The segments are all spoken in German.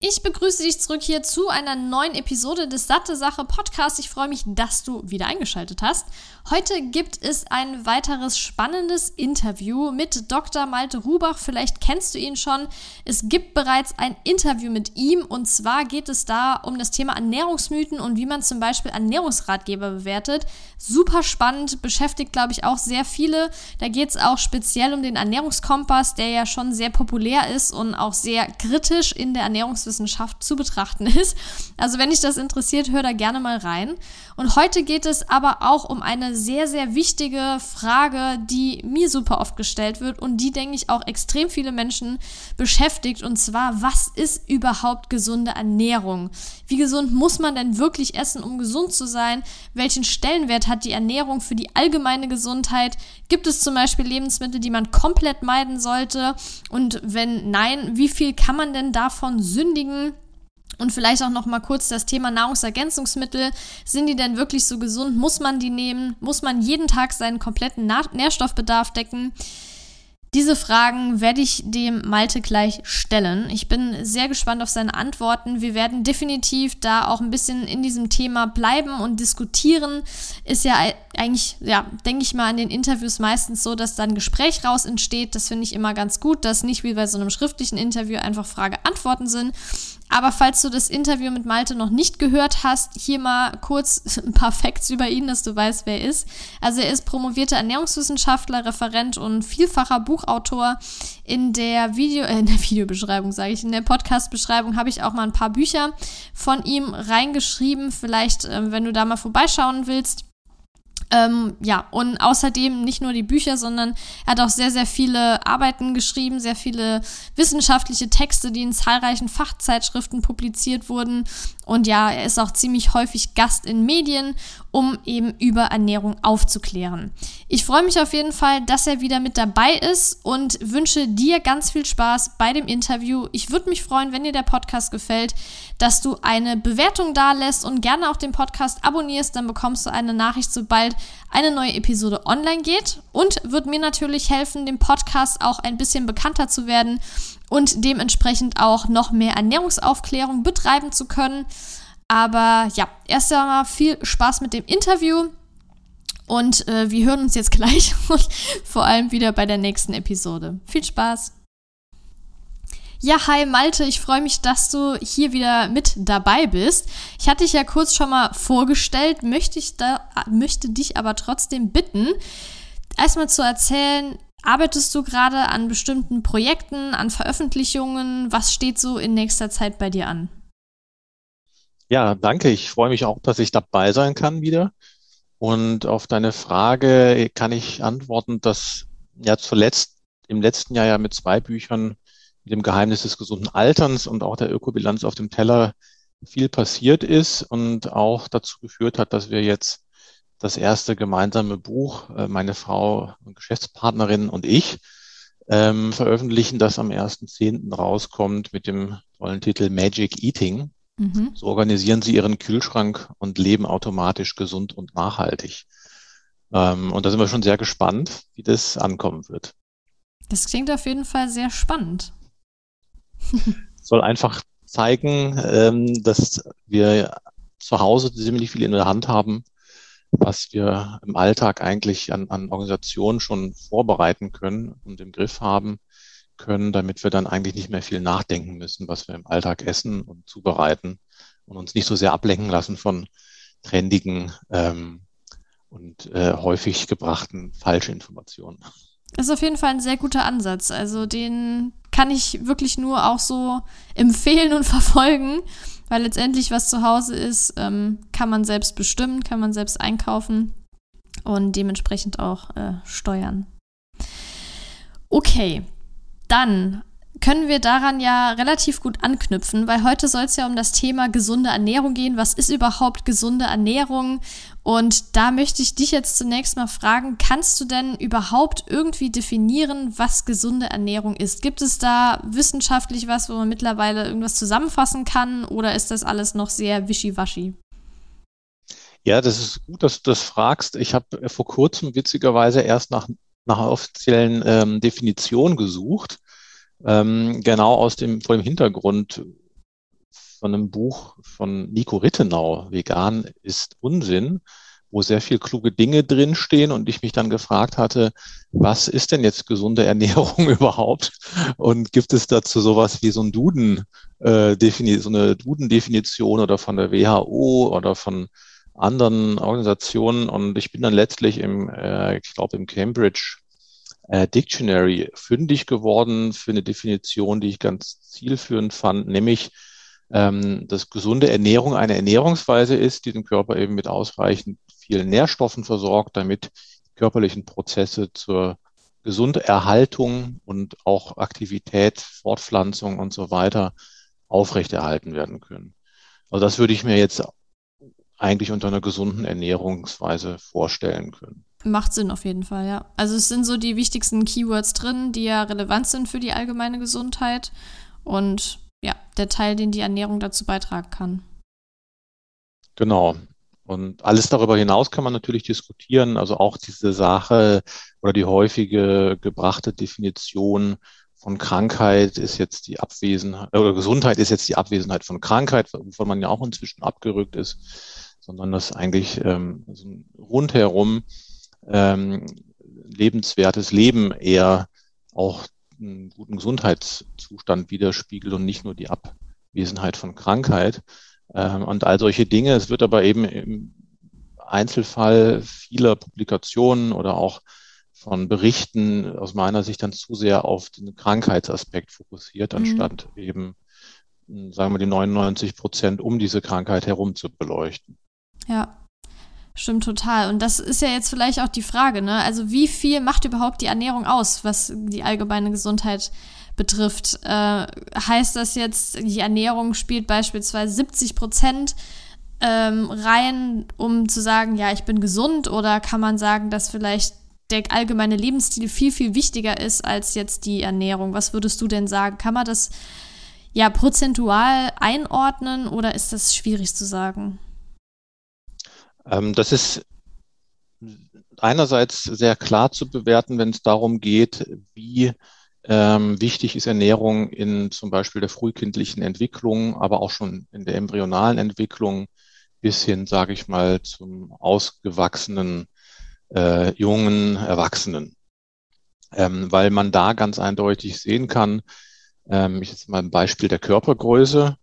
Ich begrüße dich zurück hier zu einer neuen Episode des Satte Sache Podcasts. Ich freue mich, dass du wieder eingeschaltet hast. Heute gibt es ein weiteres spannendes Interview mit Dr. Malte Rubach. Vielleicht kennst du ihn schon. Es gibt bereits ein Interview mit ihm und zwar geht es da um das Thema Ernährungsmythen und wie man zum Beispiel Ernährungsratgeber bewertet. Super spannend, beschäftigt, glaube ich, auch sehr viele. Da geht es auch speziell um den Ernährungskompass, der ja schon sehr populär ist und auch sehr kritisch in der Ernährungswissenschaft zu betrachten ist. Also wenn dich das interessiert, hör da gerne mal rein. Und heute geht es aber auch um eine sehr, sehr wichtige Frage, die mir super oft gestellt wird und die, denke ich, auch extrem viele Menschen beschäftigt. Und zwar, was ist überhaupt gesunde Ernährung? Wie gesund muss man denn wirklich essen, um gesund zu sein? Welchen Stellenwert hat die Ernährung für die allgemeine Gesundheit? Gibt es zum Beispiel Lebensmittel, die man komplett meiden sollte? Und wenn nein, wie viel kann man denn davon sündigen? Und vielleicht auch noch mal kurz das Thema Nahrungsergänzungsmittel. Sind die denn wirklich so gesund? Muss man die nehmen? Muss man jeden Tag seinen kompletten Nährstoffbedarf decken? Diese Fragen werde ich dem Malte gleich stellen. Ich bin sehr gespannt auf seine Antworten. Wir werden definitiv da auch ein bisschen in diesem Thema bleiben und diskutieren. Ist ja eigentlich, ja, denke ich mal, in den Interviews meistens so, dass dann ein Gespräch raus entsteht. Das finde ich immer ganz gut, dass nicht wie bei so einem schriftlichen Interview einfach Frage-Antworten sind, aber falls du das Interview mit Malte noch nicht gehört hast, hier mal kurz ein paar Facts über ihn, dass du weißt, wer er ist. Also er ist promovierter Ernährungswissenschaftler, Referent und vielfacher Buchautor. In der Video, äh, in der Videobeschreibung sage ich, in der Podcast-Beschreibung habe ich auch mal ein paar Bücher von ihm reingeschrieben. Vielleicht, äh, wenn du da mal vorbeischauen willst. Ähm, ja, und außerdem nicht nur die Bücher, sondern er hat auch sehr, sehr viele Arbeiten geschrieben, sehr viele wissenschaftliche Texte, die in zahlreichen Fachzeitschriften publiziert wurden. Und ja, er ist auch ziemlich häufig Gast in Medien, um eben über Ernährung aufzuklären. Ich freue mich auf jeden Fall, dass er wieder mit dabei ist und wünsche dir ganz viel Spaß bei dem Interview. Ich würde mich freuen, wenn dir der Podcast gefällt, dass du eine Bewertung da lässt und gerne auch den Podcast abonnierst, dann bekommst du eine Nachricht, sobald eine neue Episode online geht und wird mir natürlich helfen, dem Podcast auch ein bisschen bekannter zu werden und dementsprechend auch noch mehr Ernährungsaufklärung betreiben zu können. Aber ja, erst einmal viel Spaß mit dem Interview und äh, wir hören uns jetzt gleich und vor allem wieder bei der nächsten Episode. Viel Spaß! Ja, hi Malte, ich freue mich, dass du hier wieder mit dabei bist. Ich hatte dich ja kurz schon mal vorgestellt, möchte, ich da, möchte dich aber trotzdem bitten, erstmal zu erzählen, arbeitest du gerade an bestimmten Projekten, an Veröffentlichungen? Was steht so in nächster Zeit bei dir an? Ja, danke. Ich freue mich auch, dass ich dabei sein kann wieder. Und auf deine Frage kann ich antworten, dass ja zuletzt im letzten Jahr ja mit zwei Büchern mit dem Geheimnis des gesunden Alterns und auch der Ökobilanz auf dem Teller viel passiert ist und auch dazu geführt hat, dass wir jetzt das erste gemeinsame Buch, äh, meine Frau und Geschäftspartnerin und ich, ähm, veröffentlichen, das am 1.10. rauskommt mit dem tollen Titel Magic Eating. Mhm. So organisieren sie ihren Kühlschrank und leben automatisch gesund und nachhaltig. Ähm, und da sind wir schon sehr gespannt, wie das ankommen wird. Das klingt auf jeden Fall sehr spannend. Soll einfach zeigen, ähm, dass wir zu Hause ziemlich viel in der Hand haben, was wir im Alltag eigentlich an, an Organisationen schon vorbereiten können und im Griff haben können, damit wir dann eigentlich nicht mehr viel nachdenken müssen, was wir im Alltag essen und zubereiten und uns nicht so sehr ablenken lassen von trendigen ähm, und äh, häufig gebrachten Falschinformationen. Das ist auf jeden Fall ein sehr guter Ansatz. Also den kann ich wirklich nur auch so empfehlen und verfolgen, weil letztendlich, was zu Hause ist, ähm, kann man selbst bestimmen, kann man selbst einkaufen und dementsprechend auch äh, steuern. Okay, dann können wir daran ja relativ gut anknüpfen, weil heute soll es ja um das Thema gesunde Ernährung gehen. Was ist überhaupt gesunde Ernährung? Und da möchte ich dich jetzt zunächst mal fragen, kannst du denn überhaupt irgendwie definieren, was gesunde Ernährung ist? Gibt es da wissenschaftlich was, wo man mittlerweile irgendwas zusammenfassen kann oder ist das alles noch sehr wischiwaschi? Ja, das ist gut, dass du das fragst. Ich habe vor kurzem witzigerweise erst nach, nach einer offiziellen ähm, Definition gesucht ähm, genau aus dem, vor dem Hintergrund von einem Buch von Nico Rittenau, Vegan ist Unsinn, wo sehr viel kluge Dinge drinstehen und ich mich dann gefragt hatte, was ist denn jetzt gesunde Ernährung überhaupt? Und gibt es dazu sowas wie so ein Duden, äh, so eine Duden-Definition oder von der WHO oder von anderen Organisationen? Und ich bin dann letztlich im, äh, ich glaube, im Cambridge äh, Dictionary fündig geworden für eine Definition, die ich ganz zielführend fand, nämlich ähm, dass gesunde Ernährung eine Ernährungsweise ist, die den Körper eben mit ausreichend vielen Nährstoffen versorgt, damit körperlichen Prozesse zur Gesunderhaltung und auch Aktivität, Fortpflanzung und so weiter aufrechterhalten werden können. Also das würde ich mir jetzt eigentlich unter einer gesunden Ernährungsweise vorstellen können. Macht Sinn auf jeden Fall, ja. Also es sind so die wichtigsten Keywords drin, die ja relevant sind für die allgemeine Gesundheit und ja, der Teil, den die Ernährung dazu beitragen kann. Genau. Und alles darüber hinaus kann man natürlich diskutieren. Also auch diese Sache oder die häufige gebrachte Definition von Krankheit ist jetzt die Abwesenheit, oder Gesundheit ist jetzt die Abwesenheit von Krankheit, wovon man ja auch inzwischen abgerückt ist, sondern das eigentlich ähm, so rundherum ähm, lebenswertes Leben eher auch einen guten Gesundheitszustand widerspiegelt und nicht nur die Abwesenheit von Krankheit. Ähm, und all solche Dinge. Es wird aber eben im Einzelfall vieler Publikationen oder auch von Berichten aus meiner Sicht dann zu sehr auf den Krankheitsaspekt fokussiert, mhm. anstatt mhm. eben, sagen wir, die 99 Prozent um diese Krankheit herum zu beleuchten. Ja, Stimmt total. Und das ist ja jetzt vielleicht auch die Frage, ne? Also wie viel macht überhaupt die Ernährung aus, was die allgemeine Gesundheit betrifft? Äh, heißt das jetzt, die Ernährung spielt beispielsweise 70 Prozent ähm, rein, um zu sagen, ja, ich bin gesund? Oder kann man sagen, dass vielleicht der allgemeine Lebensstil viel, viel wichtiger ist als jetzt die Ernährung? Was würdest du denn sagen? Kann man das ja prozentual einordnen oder ist das schwierig zu sagen? Ähm, das ist einerseits sehr klar zu bewerten, wenn es darum geht, wie ähm, wichtig ist Ernährung in zum Beispiel der frühkindlichen Entwicklung, aber auch schon in der embryonalen Entwicklung bis hin, sage ich mal, zum ausgewachsenen äh, jungen Erwachsenen. Ähm, weil man da ganz eindeutig sehen kann, ähm, ich jetzt mal ein Beispiel der Körpergröße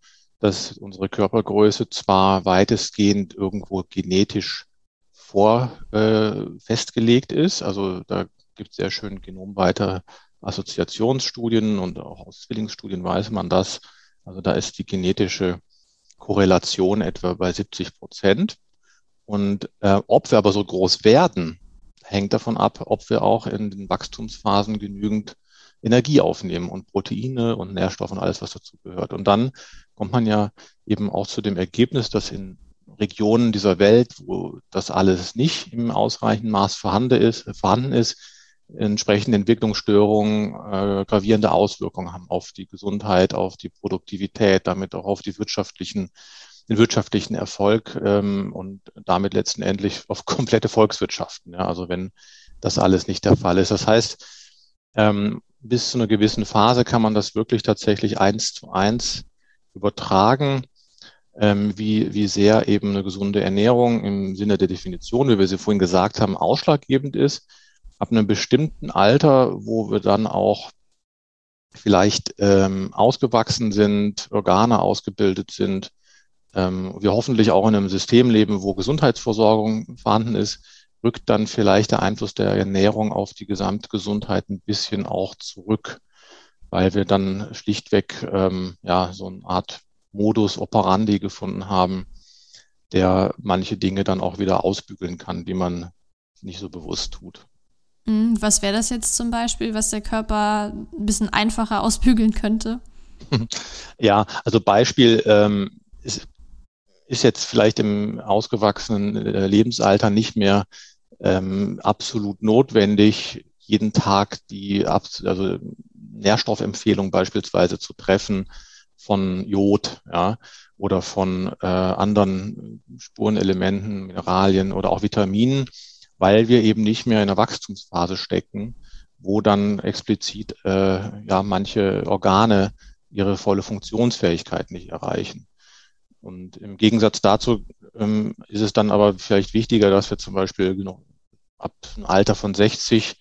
dass unsere Körpergröße zwar weitestgehend irgendwo genetisch vor äh, festgelegt ist, also da gibt es sehr schön genomweite Assoziationsstudien und auch aus Zwillingsstudien weiß man das. Also da ist die genetische Korrelation etwa bei 70 Prozent. Und äh, ob wir aber so groß werden, hängt davon ab, ob wir auch in den Wachstumsphasen genügend Energie aufnehmen und Proteine und Nährstoffe und alles, was dazu gehört. Und dann kommt man ja eben auch zu dem Ergebnis, dass in Regionen dieser Welt, wo das alles nicht im ausreichenden Maß vorhanden ist, vorhanden ist entsprechende Entwicklungsstörungen äh, gravierende Auswirkungen haben auf die Gesundheit, auf die Produktivität, damit auch auf die wirtschaftlichen, den wirtschaftlichen Erfolg ähm, und damit letztendlich auf komplette Volkswirtschaften. Ja, also wenn das alles nicht der Fall ist. Das heißt, ähm, bis zu einer gewissen Phase kann man das wirklich tatsächlich eins zu eins übertragen, ähm, wie, wie sehr eben eine gesunde Ernährung im Sinne der Definition, wie wir sie vorhin gesagt haben, ausschlaggebend ist. Ab einem bestimmten Alter, wo wir dann auch vielleicht ähm, ausgewachsen sind, Organe ausgebildet sind, ähm, wir hoffentlich auch in einem System leben, wo Gesundheitsversorgung vorhanden ist, rückt dann vielleicht der Einfluss der Ernährung auf die Gesamtgesundheit ein bisschen auch zurück, weil wir dann schlichtweg ähm, ja so eine Art Modus operandi gefunden haben, der manche Dinge dann auch wieder ausbügeln kann, die man nicht so bewusst tut. Mhm. Was wäre das jetzt zum Beispiel, was der Körper ein bisschen einfacher ausbügeln könnte? Ja, also Beispiel ähm, ist, ist jetzt vielleicht im ausgewachsenen äh, Lebensalter nicht mehr ähm, absolut notwendig, jeden Tag die also Nährstoffempfehlung beispielsweise zu treffen von Jod, ja, oder von äh, anderen Spurenelementen, Mineralien oder auch Vitaminen, weil wir eben nicht mehr in der Wachstumsphase stecken, wo dann explizit äh, ja manche Organe ihre volle Funktionsfähigkeit nicht erreichen. Und im Gegensatz dazu ähm, ist es dann aber vielleicht wichtiger, dass wir zum Beispiel ab einem Alter von 60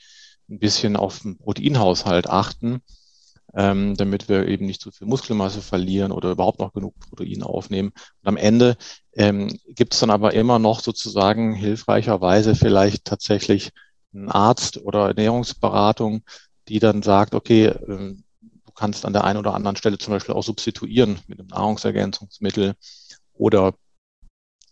ein bisschen auf den Proteinhaushalt achten, ähm, damit wir eben nicht zu viel Muskelmasse verlieren oder überhaupt noch genug Protein aufnehmen. Und am Ende ähm, gibt es dann aber immer noch sozusagen hilfreicherweise vielleicht tatsächlich einen Arzt oder Ernährungsberatung, die dann sagt, okay, ähm, du kannst an der einen oder anderen Stelle zum Beispiel auch substituieren mit einem Nahrungsergänzungsmittel oder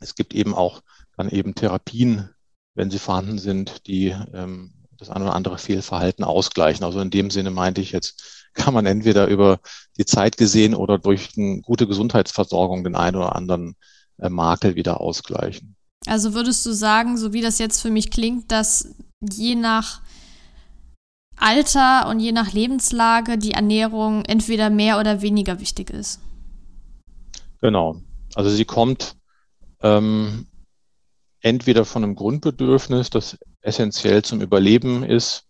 es gibt eben auch dann eben Therapien, wenn sie vorhanden sind, die ähm, das ein oder andere Fehlverhalten ausgleichen. Also in dem Sinne meinte ich jetzt, kann man entweder über die Zeit gesehen oder durch eine gute Gesundheitsversorgung den einen oder anderen äh, Makel wieder ausgleichen. Also würdest du sagen, so wie das jetzt für mich klingt, dass je nach Alter und je nach Lebenslage die Ernährung entweder mehr oder weniger wichtig ist? Genau. Also sie kommt ähm, entweder von einem Grundbedürfnis, das essentiell zum Überleben ist,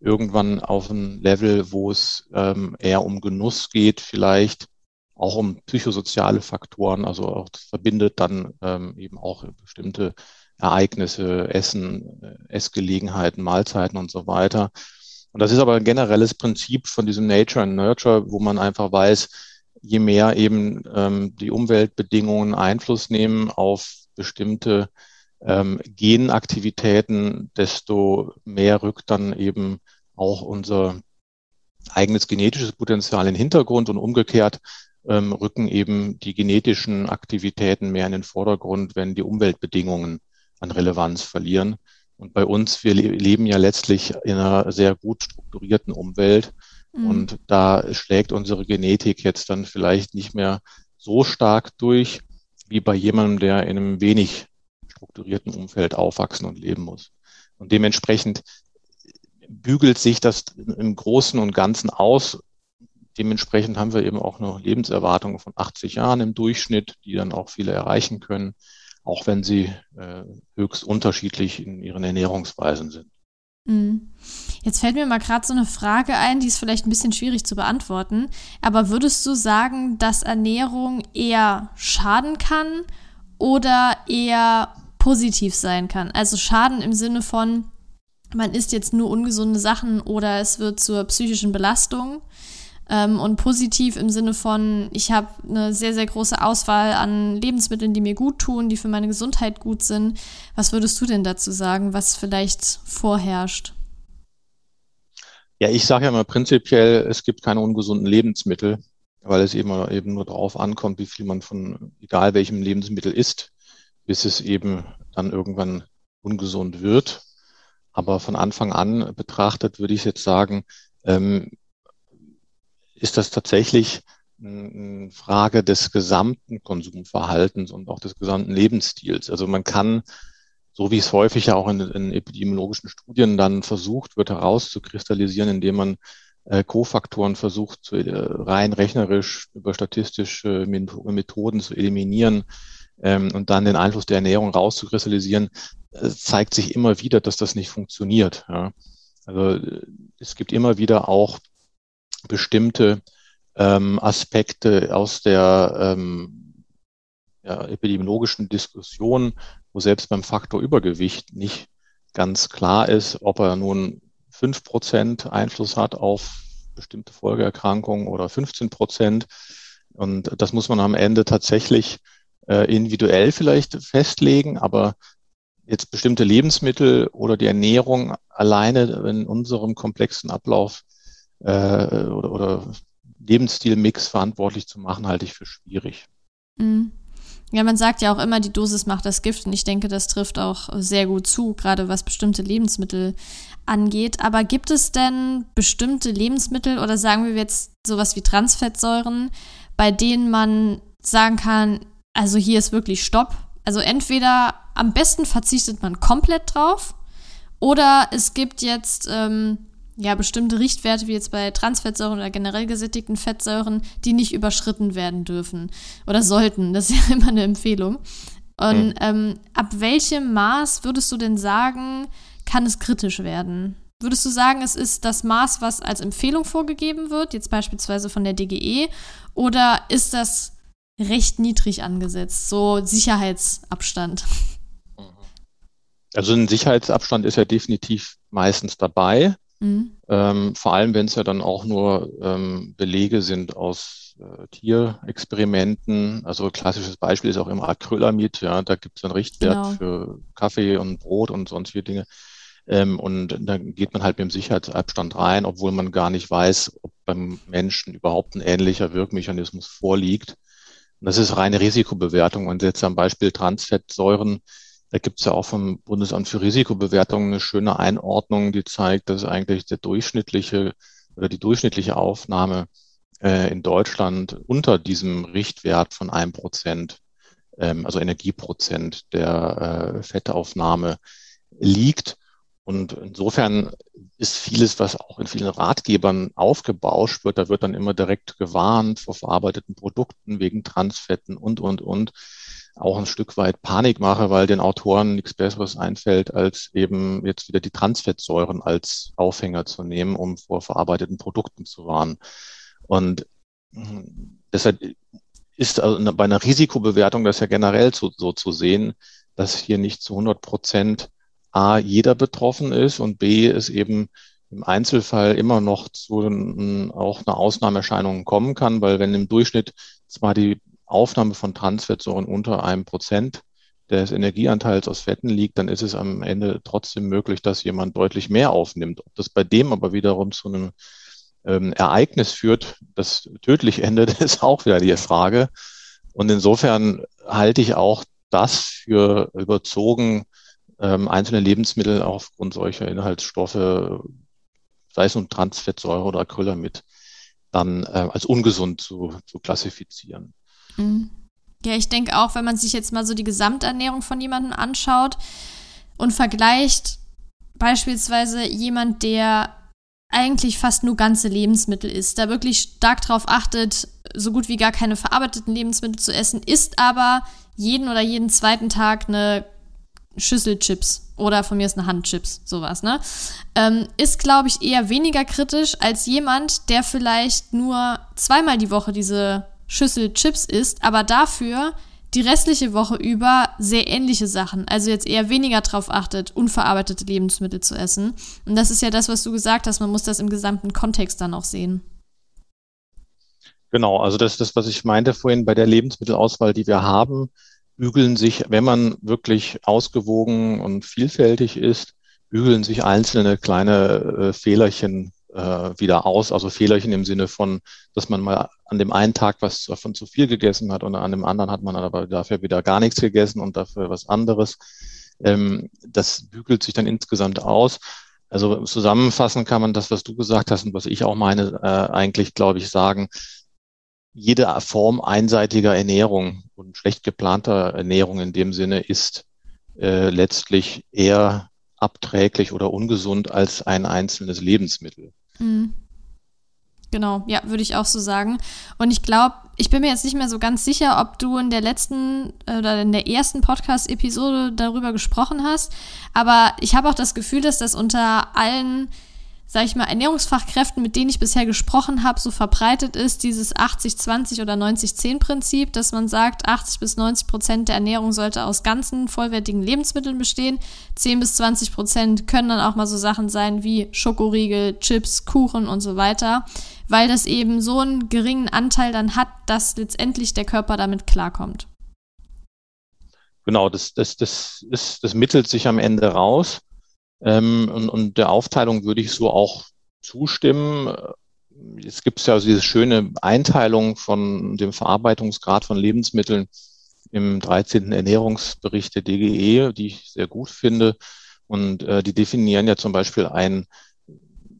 irgendwann auf ein Level, wo es ähm, eher um Genuss geht, vielleicht auch um psychosoziale Faktoren, also auch verbindet dann ähm, eben auch bestimmte Ereignisse, Essen, äh, Essgelegenheiten, Mahlzeiten und so weiter. Und das ist aber ein generelles Prinzip von diesem Nature and Nurture, wo man einfach weiß, je mehr eben ähm, die Umweltbedingungen Einfluss nehmen auf bestimmte ähm, Genaktivitäten, desto mehr rückt dann eben auch unser eigenes genetisches Potenzial in den Hintergrund und umgekehrt ähm, rücken eben die genetischen Aktivitäten mehr in den Vordergrund, wenn die Umweltbedingungen an Relevanz verlieren. Und bei uns, wir leben ja letztlich in einer sehr gut strukturierten Umwelt. Mhm. Und da schlägt unsere Genetik jetzt dann vielleicht nicht mehr so stark durch wie bei jemandem, der in einem wenig strukturierten Umfeld aufwachsen und leben muss. Und dementsprechend bügelt sich das im Großen und Ganzen aus. Dementsprechend haben wir eben auch eine Lebenserwartung von 80 Jahren im Durchschnitt, die dann auch viele erreichen können, auch wenn sie äh, höchst unterschiedlich in ihren Ernährungsweisen sind. Mhm. Jetzt fällt mir mal gerade so eine Frage ein, die ist vielleicht ein bisschen schwierig zu beantworten. Aber würdest du sagen, dass Ernährung eher schaden kann oder eher positiv sein kann. Also Schaden im Sinne von, man isst jetzt nur ungesunde Sachen oder es wird zur psychischen Belastung. Ähm, und positiv im Sinne von, ich habe eine sehr, sehr große Auswahl an Lebensmitteln, die mir gut tun, die für meine Gesundheit gut sind. Was würdest du denn dazu sagen, was vielleicht vorherrscht? Ja, ich sage ja mal prinzipiell, es gibt keine ungesunden Lebensmittel, weil es eben, eben nur darauf ankommt, wie viel man von egal welchem Lebensmittel isst bis es eben dann irgendwann ungesund wird. Aber von Anfang an betrachtet würde ich jetzt sagen, ähm, ist das tatsächlich eine Frage des gesamten Konsumverhaltens und auch des gesamten Lebensstils. Also man kann, so wie es häufig ja auch in, in epidemiologischen Studien dann versucht wird, herauszukristallisieren, indem man äh, Kofaktoren versucht, zu, äh, rein rechnerisch über statistische Methoden zu eliminieren, ähm, und dann den Einfluss der Ernährung rauszukristallisieren, äh, zeigt sich immer wieder, dass das nicht funktioniert. Ja. Also es gibt immer wieder auch bestimmte ähm, Aspekte aus der ähm, ja, epidemiologischen Diskussion, wo selbst beim Faktor Übergewicht nicht ganz klar ist, ob er nun fünf Prozent Einfluss hat auf bestimmte Folgeerkrankungen oder 15 Prozent. Und das muss man am Ende tatsächlich äh, individuell vielleicht festlegen, aber jetzt bestimmte Lebensmittel oder die Ernährung alleine in unserem komplexen Ablauf äh, oder, oder Lebensstilmix verantwortlich zu machen, halte ich für schwierig. Mhm. Ja, man sagt ja auch immer, die Dosis macht das Gift und ich denke, das trifft auch sehr gut zu, gerade was bestimmte Lebensmittel angeht. Aber gibt es denn bestimmte Lebensmittel oder sagen wir jetzt sowas wie Transfettsäuren, bei denen man sagen kann, also hier ist wirklich Stopp. Also entweder am besten verzichtet man komplett drauf oder es gibt jetzt ähm, ja bestimmte Richtwerte wie jetzt bei Transfettsäuren oder generell gesättigten Fettsäuren, die nicht überschritten werden dürfen oder sollten. Das ist ja immer eine Empfehlung. Und mhm. ähm, ab welchem Maß würdest du denn sagen, kann es kritisch werden? Würdest du sagen, es ist das Maß, was als Empfehlung vorgegeben wird, jetzt beispielsweise von der DGE, oder ist das recht niedrig angesetzt, so Sicherheitsabstand? Also ein Sicherheitsabstand ist ja definitiv meistens dabei. Mhm. Ähm, vor allem, wenn es ja dann auch nur ähm, Belege sind aus äh, Tierexperimenten. Also klassisches Beispiel ist auch immer Acrylamid. Ja, da gibt es einen Richtwert genau. für Kaffee und Brot und sonstige Dinge. Ähm, und da geht man halt mit dem Sicherheitsabstand rein, obwohl man gar nicht weiß, ob beim Menschen überhaupt ein ähnlicher Wirkmechanismus vorliegt. Und das ist reine Risikobewertung. Und jetzt am Beispiel Transfettsäuren da gibt es ja auch vom Bundesamt für Risikobewertung eine schöne Einordnung, die zeigt, dass eigentlich der durchschnittliche oder die durchschnittliche Aufnahme äh, in Deutschland unter diesem Richtwert von einem Prozent, ähm, also Energieprozent der äh, Fettaufnahme liegt. Und insofern ist vieles, was auch in vielen Ratgebern aufgebauscht wird, da wird dann immer direkt gewarnt vor verarbeiteten Produkten wegen Transfetten und, und, und auch ein Stück weit Panik mache, weil den Autoren nichts Besseres einfällt, als eben jetzt wieder die Transfettsäuren als Aufhänger zu nehmen, um vor verarbeiteten Produkten zu warnen. Und hm, deshalb ist also bei einer Risikobewertung das ja generell so, so zu sehen, dass hier nicht zu 100 Prozent A, jeder betroffen ist und B, es eben im Einzelfall immer noch zu auch einer Ausnahmeerscheinung kommen kann, weil wenn im Durchschnitt zwar die Aufnahme von Transfettsäuren unter einem Prozent des Energieanteils aus Fetten liegt, dann ist es am Ende trotzdem möglich, dass jemand deutlich mehr aufnimmt. Ob das bei dem aber wiederum zu einem ähm, Ereignis führt, das tödlich endet, ist auch wieder die Frage. Und insofern halte ich auch das für überzogen, ähm, einzelne Lebensmittel aufgrund solcher Inhaltsstoffe, sei es nun Transfettsäure oder Acrylamid, dann äh, als ungesund zu, zu klassifizieren. Mhm. Ja, ich denke auch, wenn man sich jetzt mal so die Gesamternährung von jemandem anschaut und vergleicht, beispielsweise jemand, der eigentlich fast nur ganze Lebensmittel isst, da wirklich stark darauf achtet, so gut wie gar keine verarbeiteten Lebensmittel zu essen, isst aber jeden oder jeden zweiten Tag eine Schüssel Chips oder von mir ist eine Hand Chips, sowas, ne? Ähm, ist, glaube ich, eher weniger kritisch als jemand, der vielleicht nur zweimal die Woche diese Schüssel Chips isst, aber dafür die restliche Woche über sehr ähnliche Sachen, also jetzt eher weniger darauf achtet, unverarbeitete Lebensmittel zu essen. Und das ist ja das, was du gesagt hast, man muss das im gesamten Kontext dann auch sehen. Genau, also das ist das, was ich meinte vorhin bei der Lebensmittelauswahl, die wir haben, bügeln sich, wenn man wirklich ausgewogen und vielfältig ist, bügeln sich einzelne kleine äh, Fehlerchen äh, wieder aus. Also Fehlerchen im Sinne von, dass man mal an dem einen Tag was davon zu viel gegessen hat und an dem anderen hat man aber dafür wieder gar nichts gegessen und dafür was anderes. Ähm, das bügelt sich dann insgesamt aus. Also zusammenfassen kann man das, was du gesagt hast und was ich auch meine, äh, eigentlich, glaube ich, sagen, jede Form einseitiger Ernährung und schlecht geplanter Ernährung in dem Sinne ist äh, letztlich eher abträglich oder ungesund als ein einzelnes Lebensmittel. Mhm. Genau, ja, würde ich auch so sagen. Und ich glaube, ich bin mir jetzt nicht mehr so ganz sicher, ob du in der letzten oder in der ersten Podcast-Episode darüber gesprochen hast. Aber ich habe auch das Gefühl, dass das unter allen sage ich mal, Ernährungsfachkräften, mit denen ich bisher gesprochen habe, so verbreitet ist, dieses 80-20 oder 90-10-Prinzip, dass man sagt, 80 bis 90 Prozent der Ernährung sollte aus ganzen vollwertigen Lebensmitteln bestehen. 10 bis 20 Prozent können dann auch mal so Sachen sein wie Schokoriegel, Chips, Kuchen und so weiter, weil das eben so einen geringen Anteil dann hat, dass letztendlich der Körper damit klarkommt. Genau, das, das, das, ist, das mittelt sich am Ende raus. Ähm, und, und der Aufteilung würde ich so auch zustimmen. Es gibt ja diese schöne Einteilung von dem Verarbeitungsgrad von Lebensmitteln im 13. Ernährungsbericht der DGE, die ich sehr gut finde. Und äh, die definieren ja zum Beispiel ein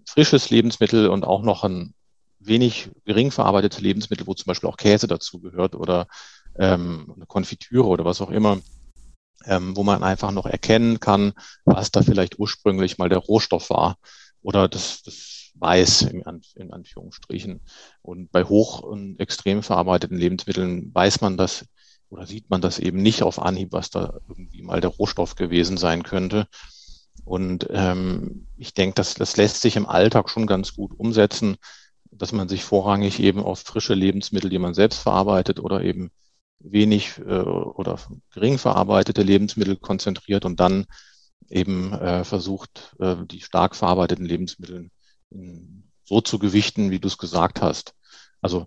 frisches Lebensmittel und auch noch ein wenig gering verarbeitetes Lebensmittel, wo zum Beispiel auch Käse dazu gehört oder ähm, eine Konfitüre oder was auch immer, ähm, wo man einfach noch erkennen kann, was da vielleicht ursprünglich mal der Rohstoff war oder das, das Weiß in, Anführungsstrichen. Und bei hoch und extrem verarbeiteten Lebensmitteln weiß man das oder sieht man das eben nicht auf Anhieb, was da irgendwie mal der Rohstoff gewesen sein könnte. Und ähm, ich denke, das, das lässt sich im Alltag schon ganz gut umsetzen, dass man sich vorrangig eben auf frische Lebensmittel, die man selbst verarbeitet oder eben wenig äh, oder gering verarbeitete Lebensmittel konzentriert und dann eben äh, versucht, äh, die stark verarbeiteten Lebensmittel so zu gewichten, wie du es gesagt hast. Also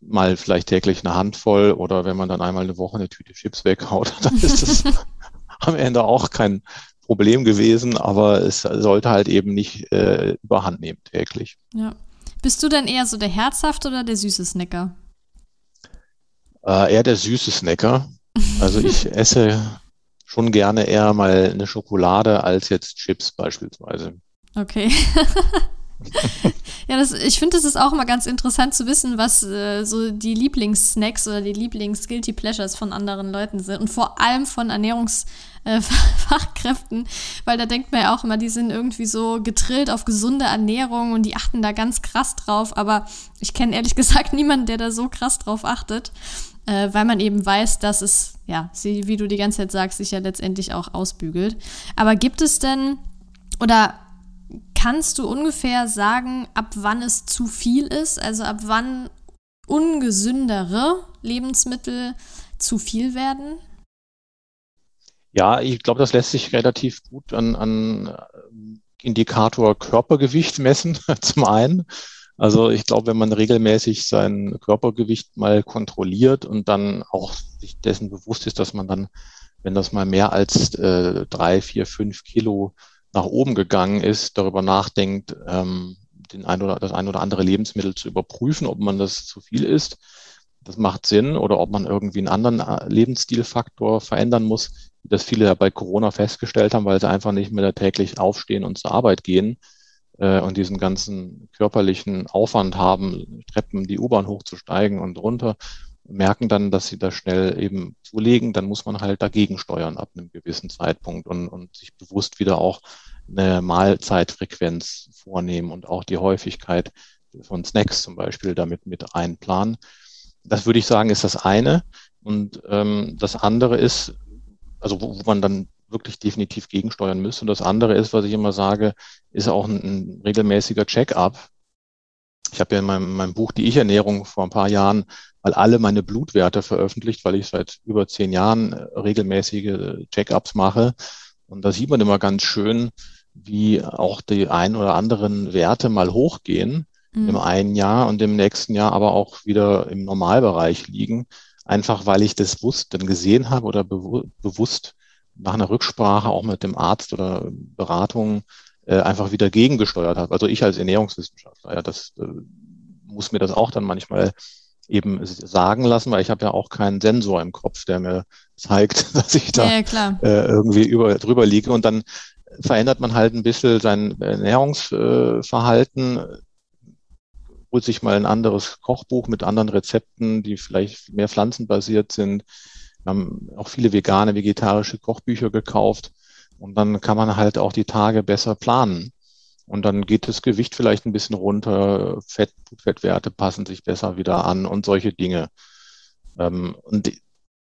mal vielleicht täglich eine Handvoll oder wenn man dann einmal eine Woche eine Tüte Chips weghaut, dann ist das am Ende auch kein Problem gewesen, aber es sollte halt eben nicht äh, überhand nehmen täglich. Ja. Bist du denn eher so der herzhafte oder der süße Snacker? Äh, eher der süße Snacker. Also ich esse schon gerne eher mal eine Schokolade als jetzt Chips beispielsweise. Okay. ja, das, ich finde, es ist auch immer ganz interessant zu wissen, was äh, so die Lieblingssnacks oder die Lieblings-Guilty Pleasures von anderen Leuten sind und vor allem von Ernährungsfachkräften, äh, weil da denkt man ja auch immer, die sind irgendwie so getrillt auf gesunde Ernährung und die achten da ganz krass drauf, aber ich kenne ehrlich gesagt niemanden, der da so krass drauf achtet. Äh, weil man eben weiß, dass es, ja, sie, wie du die ganze Zeit sagst, sich ja letztendlich auch ausbügelt. Aber gibt es denn, oder Kannst du ungefähr sagen, ab wann es zu viel ist? Also ab wann ungesündere Lebensmittel zu viel werden? Ja, ich glaube, das lässt sich relativ gut an, an äh, Indikator Körpergewicht messen, zum einen. Also ich glaube, wenn man regelmäßig sein Körpergewicht mal kontrolliert und dann auch sich dessen bewusst ist, dass man dann, wenn das mal mehr als äh, drei, vier, fünf Kilo nach oben gegangen ist, darüber nachdenkt, ähm, den ein oder das ein oder andere Lebensmittel zu überprüfen, ob man das zu viel ist. Das macht Sinn oder ob man irgendwie einen anderen äh, Lebensstilfaktor verändern muss, wie das viele ja bei Corona festgestellt haben, weil sie einfach nicht mehr täglich aufstehen und zur Arbeit gehen äh, und diesen ganzen körperlichen Aufwand haben, Treppen, die U-Bahn hochzusteigen und runter, merken dann, dass sie da schnell eben zulegen, dann muss man halt dagegen steuern ab einem gewissen Zeitpunkt und, und sich bewusst wieder auch eine Mahlzeitfrequenz vornehmen und auch die Häufigkeit von Snacks zum Beispiel damit mit einplanen. Das würde ich sagen, ist das eine. Und ähm, das andere ist, also wo, wo man dann wirklich definitiv gegensteuern müsste. Und das andere ist, was ich immer sage, ist auch ein, ein regelmäßiger Check-up. Ich habe ja in meinem, meinem Buch Die Ich-Ernährung vor ein paar Jahren mal alle meine Blutwerte veröffentlicht, weil ich seit über zehn Jahren äh, regelmäßige Check-ups mache. Und da sieht man immer ganz schön, wie auch die ein oder anderen Werte mal hochgehen mhm. im einen Jahr und im nächsten Jahr aber auch wieder im Normalbereich liegen. Einfach weil ich das wusste, dann gesehen habe oder bewu bewusst nach einer Rücksprache auch mit dem Arzt oder Beratung äh, einfach wieder gegengesteuert habe. Also ich als Ernährungswissenschaftler, ja, das äh, muss mir das auch dann manchmal eben sagen lassen, weil ich habe ja auch keinen Sensor im Kopf, der mir zeigt, dass ich da ja, äh, irgendwie über, drüber liege. Und dann verändert man halt ein bisschen sein Ernährungsverhalten, holt sich mal ein anderes Kochbuch mit anderen Rezepten, die vielleicht mehr pflanzenbasiert sind. Wir haben auch viele vegane, vegetarische Kochbücher gekauft. Und dann kann man halt auch die Tage besser planen. Und dann geht das Gewicht vielleicht ein bisschen runter, Fett, Fettwerte passen sich besser wieder an und solche Dinge. Ähm, und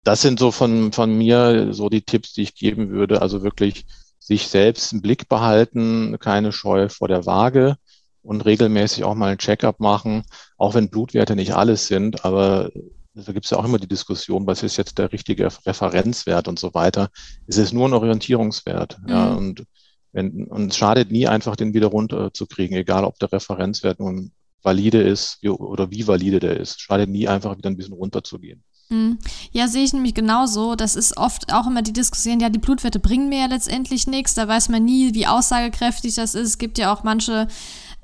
das sind so von, von mir so die Tipps, die ich geben würde. Also wirklich sich selbst im Blick behalten, keine Scheu vor der Waage und regelmäßig auch mal ein Checkup machen, auch wenn Blutwerte nicht alles sind, aber da gibt es ja auch immer die Diskussion, was ist jetzt der richtige Referenzwert und so weiter. Es ist nur ein Orientierungswert. Mhm. Ja, und wenn, und es schadet nie einfach, den wieder runterzukriegen, egal ob der Referenzwert nun valide ist wie, oder wie valide der ist. Schadet nie einfach wieder ein bisschen runterzugehen. Mhm. Ja, sehe ich nämlich genauso. Das ist oft auch immer die Diskussion, ja, die Blutwerte bringen mir ja letztendlich nichts. Da weiß man nie, wie aussagekräftig das ist. Es gibt ja auch manche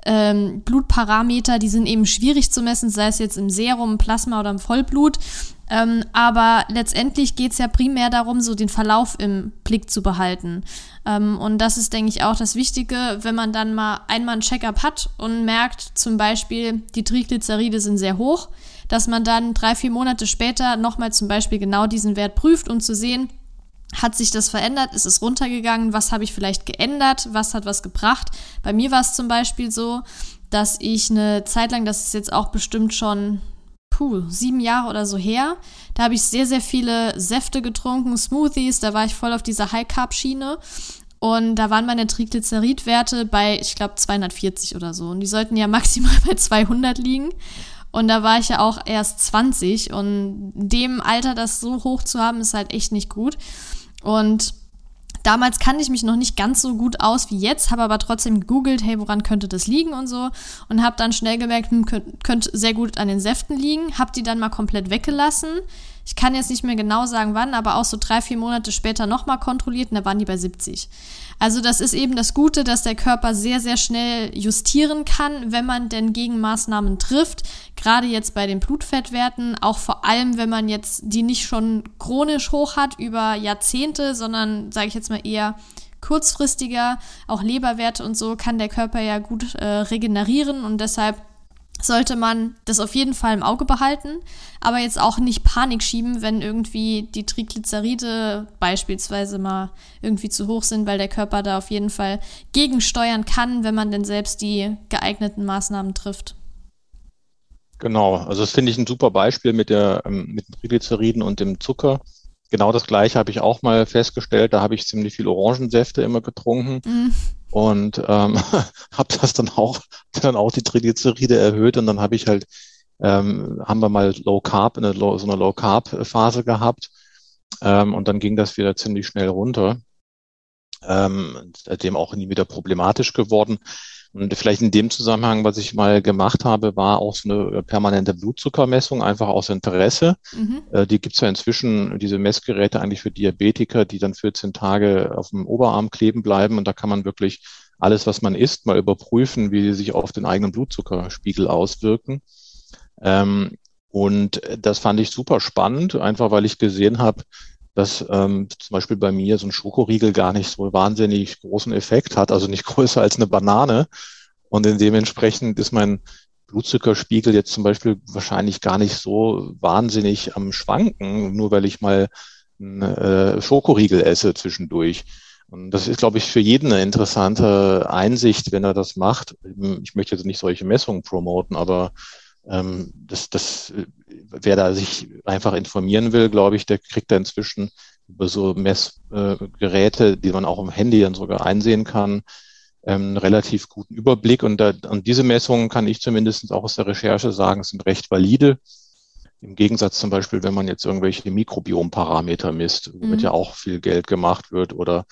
ähm, Blutparameter, die sind eben schwierig zu messen, sei es jetzt im Serum, im Plasma oder im Vollblut. Ähm, aber letztendlich geht es ja primär darum, so den Verlauf im Blick zu behalten. Ähm, und das ist, denke ich, auch das Wichtige, wenn man dann mal einmal ein Check-up hat und merkt, zum Beispiel, die Triglyceride sind sehr hoch, dass man dann drei, vier Monate später nochmal zum Beispiel genau diesen Wert prüft, um zu sehen, hat sich das verändert? Ist es runtergegangen? Was habe ich vielleicht geändert? Was hat was gebracht? Bei mir war es zum Beispiel so, dass ich eine Zeit lang, das ist jetzt auch bestimmt schon puh, sieben Jahre oder so her, da habe ich sehr, sehr viele Säfte getrunken, Smoothies, da war ich voll auf dieser High-Carb-Schiene. Und da waren meine Triglyceridwerte bei, ich glaube, 240 oder so. Und die sollten ja maximal bei 200 liegen. Und da war ich ja auch erst 20. Und dem Alter das so hoch zu haben, ist halt echt nicht gut. Und damals kannte ich mich noch nicht ganz so gut aus wie jetzt, habe aber trotzdem gegoogelt, hey, woran könnte das liegen und so. Und habe dann schnell gemerkt, hm, könnte könnt sehr gut an den Säften liegen. Habe die dann mal komplett weggelassen. Ich kann jetzt nicht mehr genau sagen, wann, aber auch so drei, vier Monate später nochmal kontrolliert und da waren die bei 70. Also das ist eben das Gute, dass der Körper sehr, sehr schnell justieren kann, wenn man denn Gegenmaßnahmen trifft. Gerade jetzt bei den Blutfettwerten, auch vor allem, wenn man jetzt die nicht schon chronisch hoch hat über Jahrzehnte, sondern, sage ich jetzt mal eher kurzfristiger, auch Leberwerte und so, kann der Körper ja gut äh, regenerieren und deshalb sollte man das auf jeden Fall im Auge behalten, aber jetzt auch nicht Panik schieben, wenn irgendwie die Triglyceride beispielsweise mal irgendwie zu hoch sind, weil der Körper da auf jeden Fall gegensteuern kann, wenn man denn selbst die geeigneten Maßnahmen trifft. Genau, also das finde ich ein super Beispiel mit, der, ähm, mit den Triglyceriden und dem Zucker. Genau das gleiche habe ich auch mal festgestellt. Da habe ich ziemlich viel Orangensäfte immer getrunken mm. Und ähm, habe das dann auch dann auch die Triglyceride erhöht und dann habe ich halt ähm, haben wir mal Low Carb eine Low, so eine Low Carb Phase gehabt ähm, und dann ging das wieder ziemlich schnell runter. Ähm, seitdem auch nie wieder problematisch geworden. Und vielleicht in dem Zusammenhang, was ich mal gemacht habe, war auch so eine permanente Blutzuckermessung, einfach aus Interesse. Mhm. Äh, die gibt's ja inzwischen, diese Messgeräte eigentlich für Diabetiker, die dann 14 Tage auf dem Oberarm kleben bleiben. Und da kann man wirklich alles, was man isst, mal überprüfen, wie sie sich auf den eigenen Blutzuckerspiegel auswirken. Ähm, und das fand ich super spannend, einfach weil ich gesehen habe, dass ähm, zum Beispiel bei mir so ein Schokoriegel gar nicht so wahnsinnig großen Effekt hat, also nicht größer als eine Banane. Und dementsprechend ist mein Blutzuckerspiegel jetzt zum Beispiel wahrscheinlich gar nicht so wahnsinnig am Schwanken, nur weil ich mal einen äh, Schokoriegel esse zwischendurch. Und das ist, glaube ich, für jeden eine interessante Einsicht, wenn er das macht. Ich möchte jetzt nicht solche Messungen promoten, aber ähm, das, das, wer da sich einfach informieren will, glaube ich, der kriegt da inzwischen über so Messgeräte, äh, die man auch im Handy dann sogar einsehen kann, ähm, einen relativ guten Überblick. Und, da, und diese Messungen kann ich zumindest auch aus der Recherche sagen, sind recht valide. Im Gegensatz zum Beispiel, wenn man jetzt irgendwelche Mikrobiomparameter misst, womit mhm. ja auch viel Geld gemacht wird oder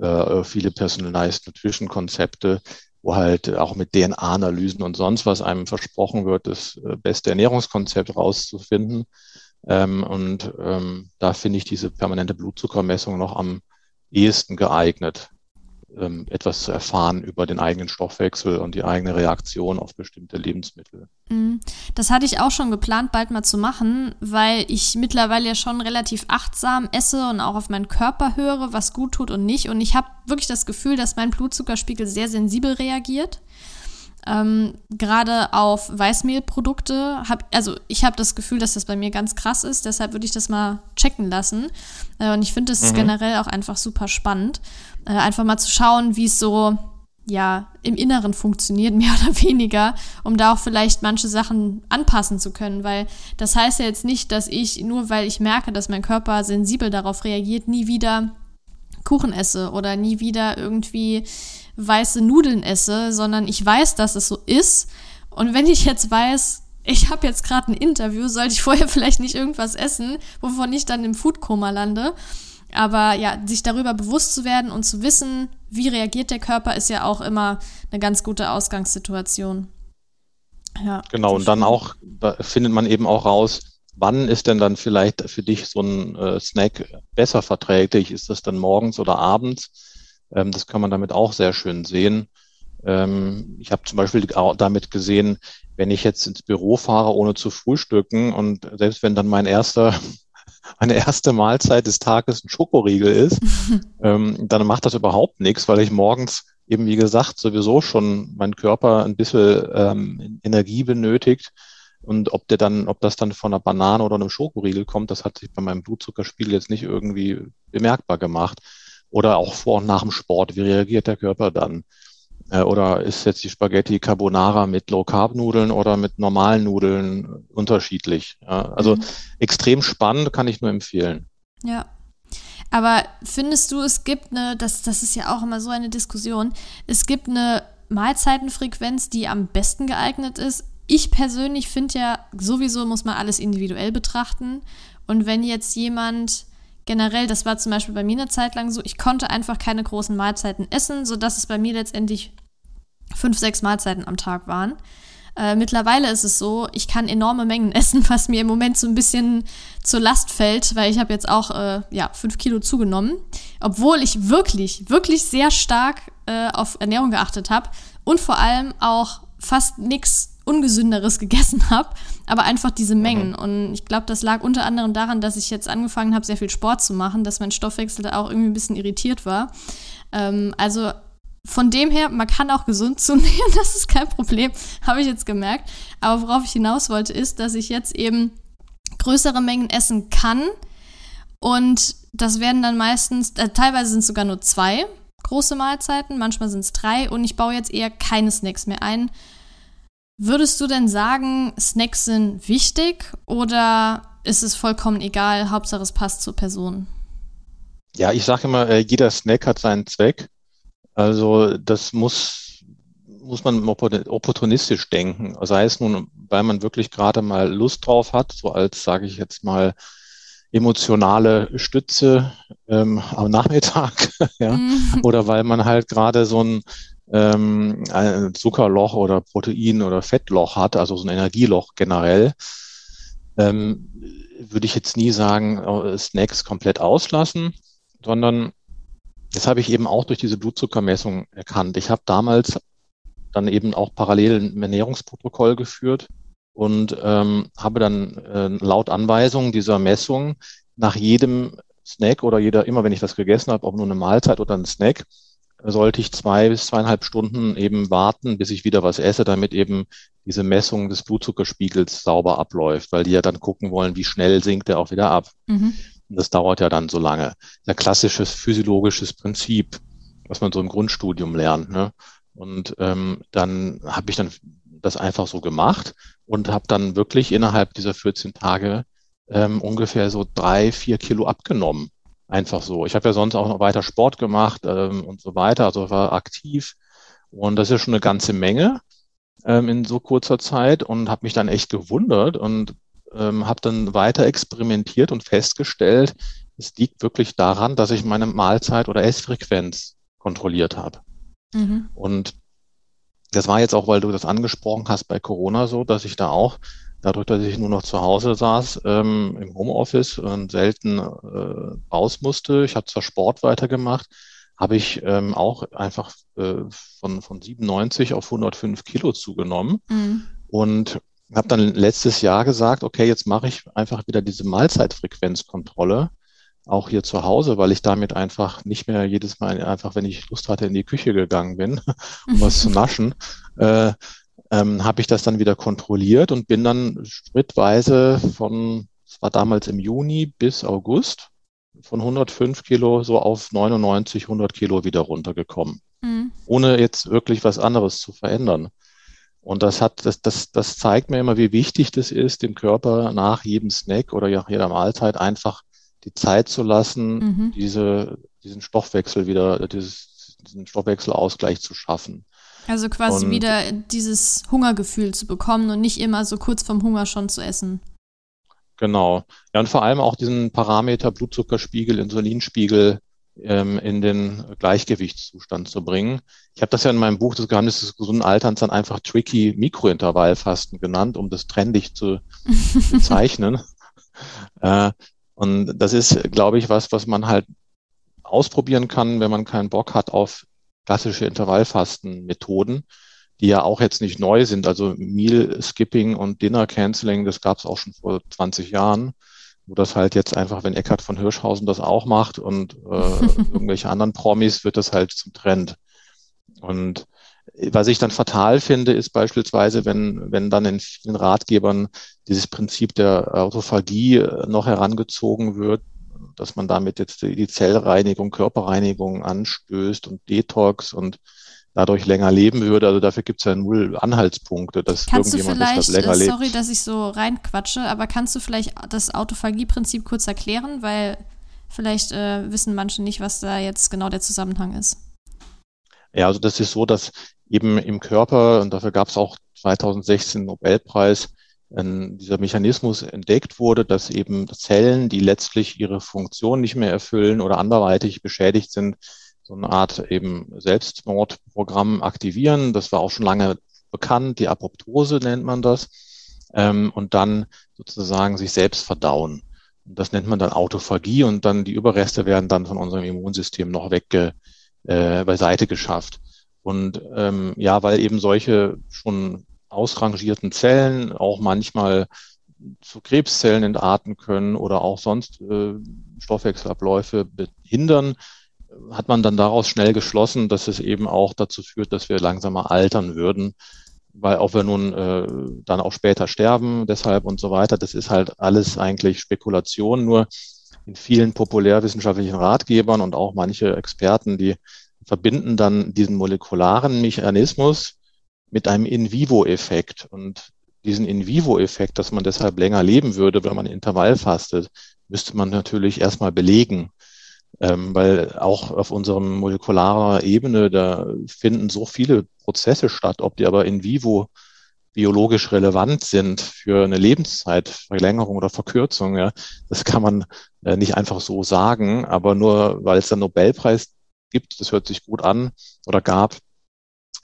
äh, viele Personalized Nutrition Konzepte, wo halt auch mit DNA-Analysen und sonst was einem versprochen wird, das äh, beste Ernährungskonzept rauszufinden. Ähm, und ähm, da finde ich diese permanente Blutzuckermessung noch am ehesten geeignet, ähm, etwas zu erfahren über den eigenen Stoffwechsel und die eigene Reaktion auf bestimmte Lebensmittel. Mhm. Das hatte ich auch schon geplant, bald mal zu machen, weil ich mittlerweile ja schon relativ achtsam esse und auch auf meinen Körper höre, was gut tut und nicht. Und ich habe wirklich das Gefühl, dass mein Blutzuckerspiegel sehr sensibel reagiert. Ähm, Gerade auf Weißmehlprodukte, hab, also ich habe das Gefühl, dass das bei mir ganz krass ist, deshalb würde ich das mal checken lassen. Äh, und ich finde das mhm. generell auch einfach super spannend, äh, einfach mal zu schauen, wie es so ja im Inneren funktioniert, mehr oder weniger, um da auch vielleicht manche Sachen anpassen zu können, weil das heißt ja jetzt nicht, dass ich, nur weil ich merke, dass mein Körper sensibel darauf reagiert, nie wieder Kuchen esse oder nie wieder irgendwie weiße Nudeln esse, sondern ich weiß, dass es so ist. Und wenn ich jetzt weiß, ich habe jetzt gerade ein Interview, sollte ich vorher vielleicht nicht irgendwas essen, wovon ich dann im Foodkoma lande. Aber ja, sich darüber bewusst zu werden und zu wissen, wie reagiert der Körper, ist ja auch immer eine ganz gute Ausgangssituation. Ja, genau, und dann auch findet man eben auch raus, wann ist denn dann vielleicht für dich so ein äh, Snack besser verträglich? Ist das dann morgens oder abends? Ähm, das kann man damit auch sehr schön sehen. Ähm, ich habe zum Beispiel damit gesehen, wenn ich jetzt ins Büro fahre, ohne zu frühstücken und selbst wenn dann mein erster meine erste Mahlzeit des Tages ein Schokoriegel ist, ähm, dann macht das überhaupt nichts, weil ich morgens eben, wie gesagt, sowieso schon mein Körper ein bisschen ähm, Energie benötigt. Und ob der dann, ob das dann von einer Banane oder einem Schokoriegel kommt, das hat sich bei meinem Blutzuckerspiegel jetzt nicht irgendwie bemerkbar gemacht. Oder auch vor und nach dem Sport, wie reagiert der Körper dann? Äh, oder ist jetzt die Spaghetti Carbonara mit Low-Carb-Nudeln oder mit normalen Nudeln unterschiedlich? Ja, also mhm. extrem spannend, kann ich nur empfehlen. Ja. Aber findest du, es gibt eine, das, das ist ja auch immer so eine Diskussion, es gibt eine Mahlzeitenfrequenz, die am besten geeignet ist? Ich persönlich finde ja, sowieso muss man alles individuell betrachten. Und wenn jetzt jemand generell, das war zum Beispiel bei mir eine Zeit lang so, ich konnte einfach keine großen Mahlzeiten essen, sodass es bei mir letztendlich fünf, sechs Mahlzeiten am Tag waren. Äh, mittlerweile ist es so, ich kann enorme Mengen essen, was mir im Moment so ein bisschen zur Last fällt, weil ich habe jetzt auch äh, ja, fünf Kilo zugenommen, obwohl ich wirklich, wirklich sehr stark äh, auf Ernährung geachtet habe und vor allem auch fast nichts Ungesünderes gegessen habe, aber einfach diese mhm. Mengen. Mhm. Und ich glaube, das lag unter anderem daran, dass ich jetzt angefangen habe, sehr viel Sport zu machen, dass mein Stoffwechsel da auch irgendwie ein bisschen irritiert war. Ähm, also von dem her, man kann auch gesund zunehmen, das ist kein Problem, habe ich jetzt gemerkt. Aber worauf ich hinaus wollte, ist, dass ich jetzt eben größere Mengen essen kann. Und das werden dann meistens, äh, teilweise sind es sogar nur zwei große Mahlzeiten, manchmal sind es drei. Und ich baue jetzt eher keine Snacks mehr ein, Würdest du denn sagen, Snacks sind wichtig oder ist es vollkommen egal, Hauptsache es passt zur Person? Ja, ich sage immer, äh, jeder Snack hat seinen Zweck. Also das muss, muss man opportunistisch denken. Sei es nun, weil man wirklich gerade mal Lust drauf hat, so als, sage ich jetzt mal, emotionale Stütze ähm, am Nachmittag, ja, mhm. oder weil man halt gerade so ein ähm, ein Zuckerloch oder Protein- oder Fettloch hat, also so ein Energieloch generell, ähm, würde ich jetzt nie sagen, äh, Snacks komplett auslassen, sondern das habe ich eben auch durch diese Blutzuckermessung erkannt. Ich habe damals dann eben auch parallel ein Ernährungsprotokoll geführt und ähm, habe dann äh, laut Anweisung dieser Messung nach jedem Snack oder jeder, immer wenn ich was gegessen habe, ob nur eine Mahlzeit oder ein Snack, sollte ich zwei bis zweieinhalb Stunden eben warten, bis ich wieder was esse, damit eben diese Messung des Blutzuckerspiegels sauber abläuft, weil die ja dann gucken wollen, wie schnell sinkt er auch wieder ab. Mhm. Und das dauert ja dann so lange. Ja, klassisches physiologisches Prinzip, was man so im Grundstudium lernt. Ne? Und ähm, dann habe ich dann das einfach so gemacht und habe dann wirklich innerhalb dieser 14 Tage ähm, ungefähr so drei, vier Kilo abgenommen. Einfach so. Ich habe ja sonst auch noch weiter Sport gemacht ähm, und so weiter, also war aktiv. Und das ist schon eine ganze Menge ähm, in so kurzer Zeit und habe mich dann echt gewundert und ähm, habe dann weiter experimentiert und festgestellt, es liegt wirklich daran, dass ich meine Mahlzeit oder Essfrequenz kontrolliert habe. Mhm. Und das war jetzt auch, weil du das angesprochen hast bei Corona so, dass ich da auch dadurch, dass ich nur noch zu Hause saß, ähm, im Homeoffice und selten äh, raus musste, ich habe zwar Sport weitergemacht, habe ich ähm, auch einfach äh, von, von 97 auf 105 Kilo zugenommen mhm. und habe dann letztes Jahr gesagt, okay, jetzt mache ich einfach wieder diese Mahlzeitfrequenzkontrolle, auch hier zu Hause, weil ich damit einfach nicht mehr jedes Mal einfach, wenn ich Lust hatte, in die Küche gegangen bin, um was zu naschen, äh, ähm, habe ich das dann wieder kontrolliert und bin dann schrittweise von, es war damals im Juni bis August, von 105 Kilo so auf 99, 100 Kilo wieder runtergekommen, mhm. ohne jetzt wirklich was anderes zu verändern. Und das hat, das, das, das zeigt mir immer, wie wichtig das ist, dem Körper nach jedem Snack oder nach jeder Mahlzeit einfach die Zeit zu lassen, mhm. diese, diesen Stoffwechsel wieder, dieses, diesen Stoffwechselausgleich zu schaffen. Also quasi und, wieder dieses Hungergefühl zu bekommen und nicht immer so kurz vom Hunger schon zu essen. Genau. Ja, und vor allem auch diesen Parameter Blutzuckerspiegel, Insulinspiegel ähm, in den Gleichgewichtszustand zu bringen. Ich habe das ja in meinem Buch Das Geheimnis des gesunden Alterns dann einfach tricky Mikrointervallfasten genannt, um das trendig zu bezeichnen. äh, und das ist, glaube ich, was, was man halt ausprobieren kann, wenn man keinen Bock hat auf klassische Intervallfastenmethoden, die ja auch jetzt nicht neu sind. Also Meal Skipping und Dinner Canceling, das gab es auch schon vor 20 Jahren. Wo das halt jetzt einfach, wenn Eckhard von Hirschhausen das auch macht und äh, irgendwelche anderen Promis, wird das halt zum Trend. Und was ich dann fatal finde, ist beispielsweise, wenn, wenn dann in vielen Ratgebern dieses Prinzip der Autophagie noch herangezogen wird, dass man damit jetzt die Zellreinigung, Körperreinigung anstößt und Detox und dadurch länger leben würde. Also dafür gibt es ja null Anhaltspunkte, dass kannst irgendjemand du vielleicht, länger äh, lebt. Sorry, dass ich so reinquatsche, aber kannst du vielleicht das Autophagie-Prinzip kurz erklären? Weil vielleicht äh, wissen manche nicht, was da jetzt genau der Zusammenhang ist. Ja, also das ist so, dass eben im Körper, und dafür gab es auch 2016 einen Nobelpreis, ein, dieser Mechanismus entdeckt wurde, dass eben Zellen, die letztlich ihre Funktion nicht mehr erfüllen oder anderweitig beschädigt sind, so eine Art eben Selbstmordprogramm aktivieren. Das war auch schon lange bekannt, die Apoptose nennt man das. Ähm, und dann sozusagen sich selbst verdauen. Das nennt man dann Autophagie und dann die Überreste werden dann von unserem Immunsystem noch wegge, äh, beiseite geschafft. Und ähm, ja, weil eben solche schon ausrangierten Zellen auch manchmal zu Krebszellen entarten können oder auch sonst äh, Stoffwechselabläufe behindern, hat man dann daraus schnell geschlossen, dass es eben auch dazu führt, dass wir langsamer altern würden, weil auch wir nun äh, dann auch später sterben, deshalb und so weiter. Das ist halt alles eigentlich Spekulation. Nur in vielen populärwissenschaftlichen Ratgebern und auch manche Experten, die verbinden dann diesen molekularen Mechanismus mit einem In-vivo-Effekt. Und diesen In-vivo-Effekt, dass man deshalb länger leben würde, wenn man Intervall fastet, müsste man natürlich erstmal belegen ähm, weil auch auf unserem molekularer Ebene, da finden so viele Prozesse statt, ob die aber in vivo biologisch relevant sind für eine Lebenszeitverlängerung oder Verkürzung, ja, das kann man äh, nicht einfach so sagen, aber nur weil es einen Nobelpreis gibt, das hört sich gut an oder gab,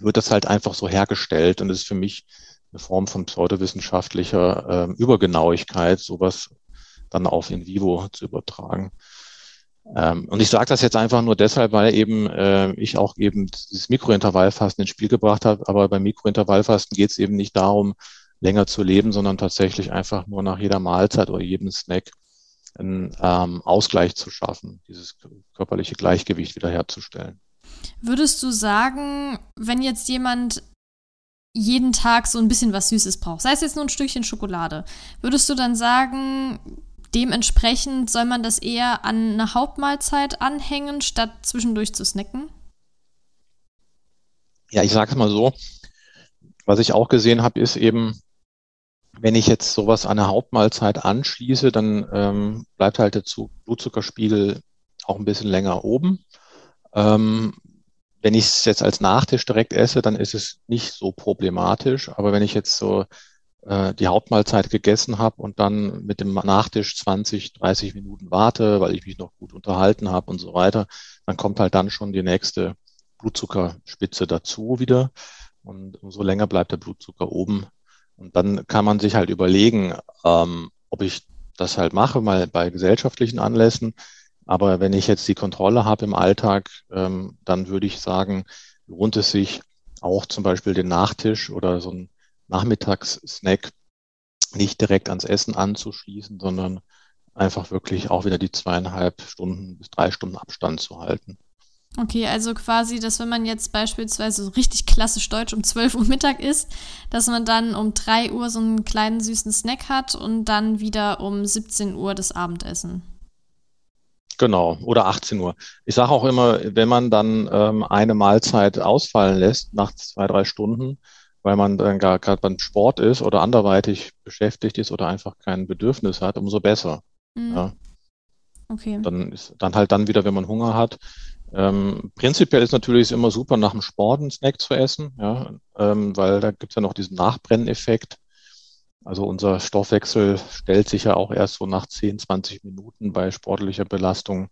wird das halt einfach so hergestellt und ist für mich eine Form von pseudowissenschaftlicher äh, Übergenauigkeit, sowas dann auf in vivo zu übertragen. Ähm, und ich sage das jetzt einfach nur deshalb, weil eben äh, ich auch eben dieses Mikrointervallfasten ins Spiel gebracht habe. Aber beim Mikrointervallfasten geht es eben nicht darum, länger zu leben, sondern tatsächlich einfach nur nach jeder Mahlzeit oder jedem Snack einen ähm, Ausgleich zu schaffen, dieses körperliche Gleichgewicht wiederherzustellen. Würdest du sagen, wenn jetzt jemand jeden Tag so ein bisschen was Süßes braucht, sei es jetzt nur ein Stückchen Schokolade, würdest du dann sagen, Dementsprechend soll man das eher an eine Hauptmahlzeit anhängen, statt zwischendurch zu snacken? Ja, ich sage es mal so. Was ich auch gesehen habe, ist eben, wenn ich jetzt sowas an eine Hauptmahlzeit anschließe, dann ähm, bleibt halt der Blutzuckerspiegel auch ein bisschen länger oben. Ähm, wenn ich es jetzt als Nachtisch direkt esse, dann ist es nicht so problematisch. Aber wenn ich jetzt so äh, die Hauptmahlzeit gegessen habe und dann mit dem Nachtisch 20, 30 Minuten warte, weil ich mich noch gut unterhalten habe und so weiter, dann kommt halt dann schon die nächste Blutzuckerspitze dazu wieder. Und umso länger bleibt der Blutzucker oben. Und dann kann man sich halt überlegen, ähm, ob ich das halt mache, mal bei gesellschaftlichen Anlässen. Aber wenn ich jetzt die Kontrolle habe im Alltag, ähm, dann würde ich sagen, lohnt es sich auch zum Beispiel den Nachtisch oder so ein Nachmittagssnack nicht direkt ans Essen anzuschließen, sondern einfach wirklich auch wieder die zweieinhalb Stunden bis drei Stunden Abstand zu halten. Okay, also quasi, dass wenn man jetzt beispielsweise so richtig klassisch deutsch um 12 Uhr Mittag isst, dass man dann um 3 Uhr so einen kleinen süßen Snack hat und dann wieder um 17 Uhr das Abendessen. Genau, oder 18 Uhr. Ich sage auch immer, wenn man dann ähm, eine Mahlzeit ausfallen lässt nach zwei, drei Stunden, weil man dann gerade beim Sport ist oder anderweitig beschäftigt ist oder einfach kein Bedürfnis hat, umso besser. Mhm. Ja. Okay. Dann ist dann halt dann wieder, wenn man Hunger hat. Ähm, prinzipiell ist natürlich immer super, nach dem Sport einen Snack zu essen, ja, ähm, weil da gibt es ja noch diesen Nachbrenneffekt. Also unser Stoffwechsel stellt sich ja auch erst so nach 10, 20 Minuten bei sportlicher Belastung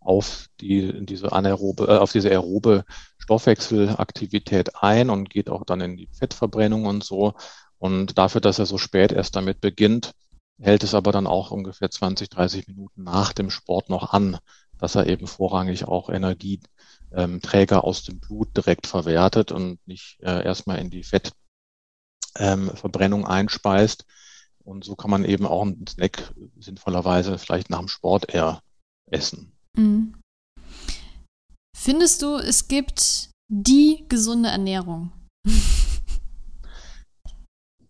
auf die, diese anaerobe, äh, auf diese aerobe Stoffwechselaktivität ein und geht auch dann in die Fettverbrennung und so. Und dafür, dass er so spät erst damit beginnt, hält es aber dann auch ungefähr 20, 30 Minuten nach dem Sport noch an, dass er eben vorrangig auch Energie ähm, Träger aus dem Blut direkt verwertet und nicht äh, erstmal in die Fettverbrennung ähm, einspeist. Und so kann man eben auch einen Snack sinnvollerweise vielleicht nach dem Sport eher essen. Mhm. Findest du, es gibt die gesunde Ernährung?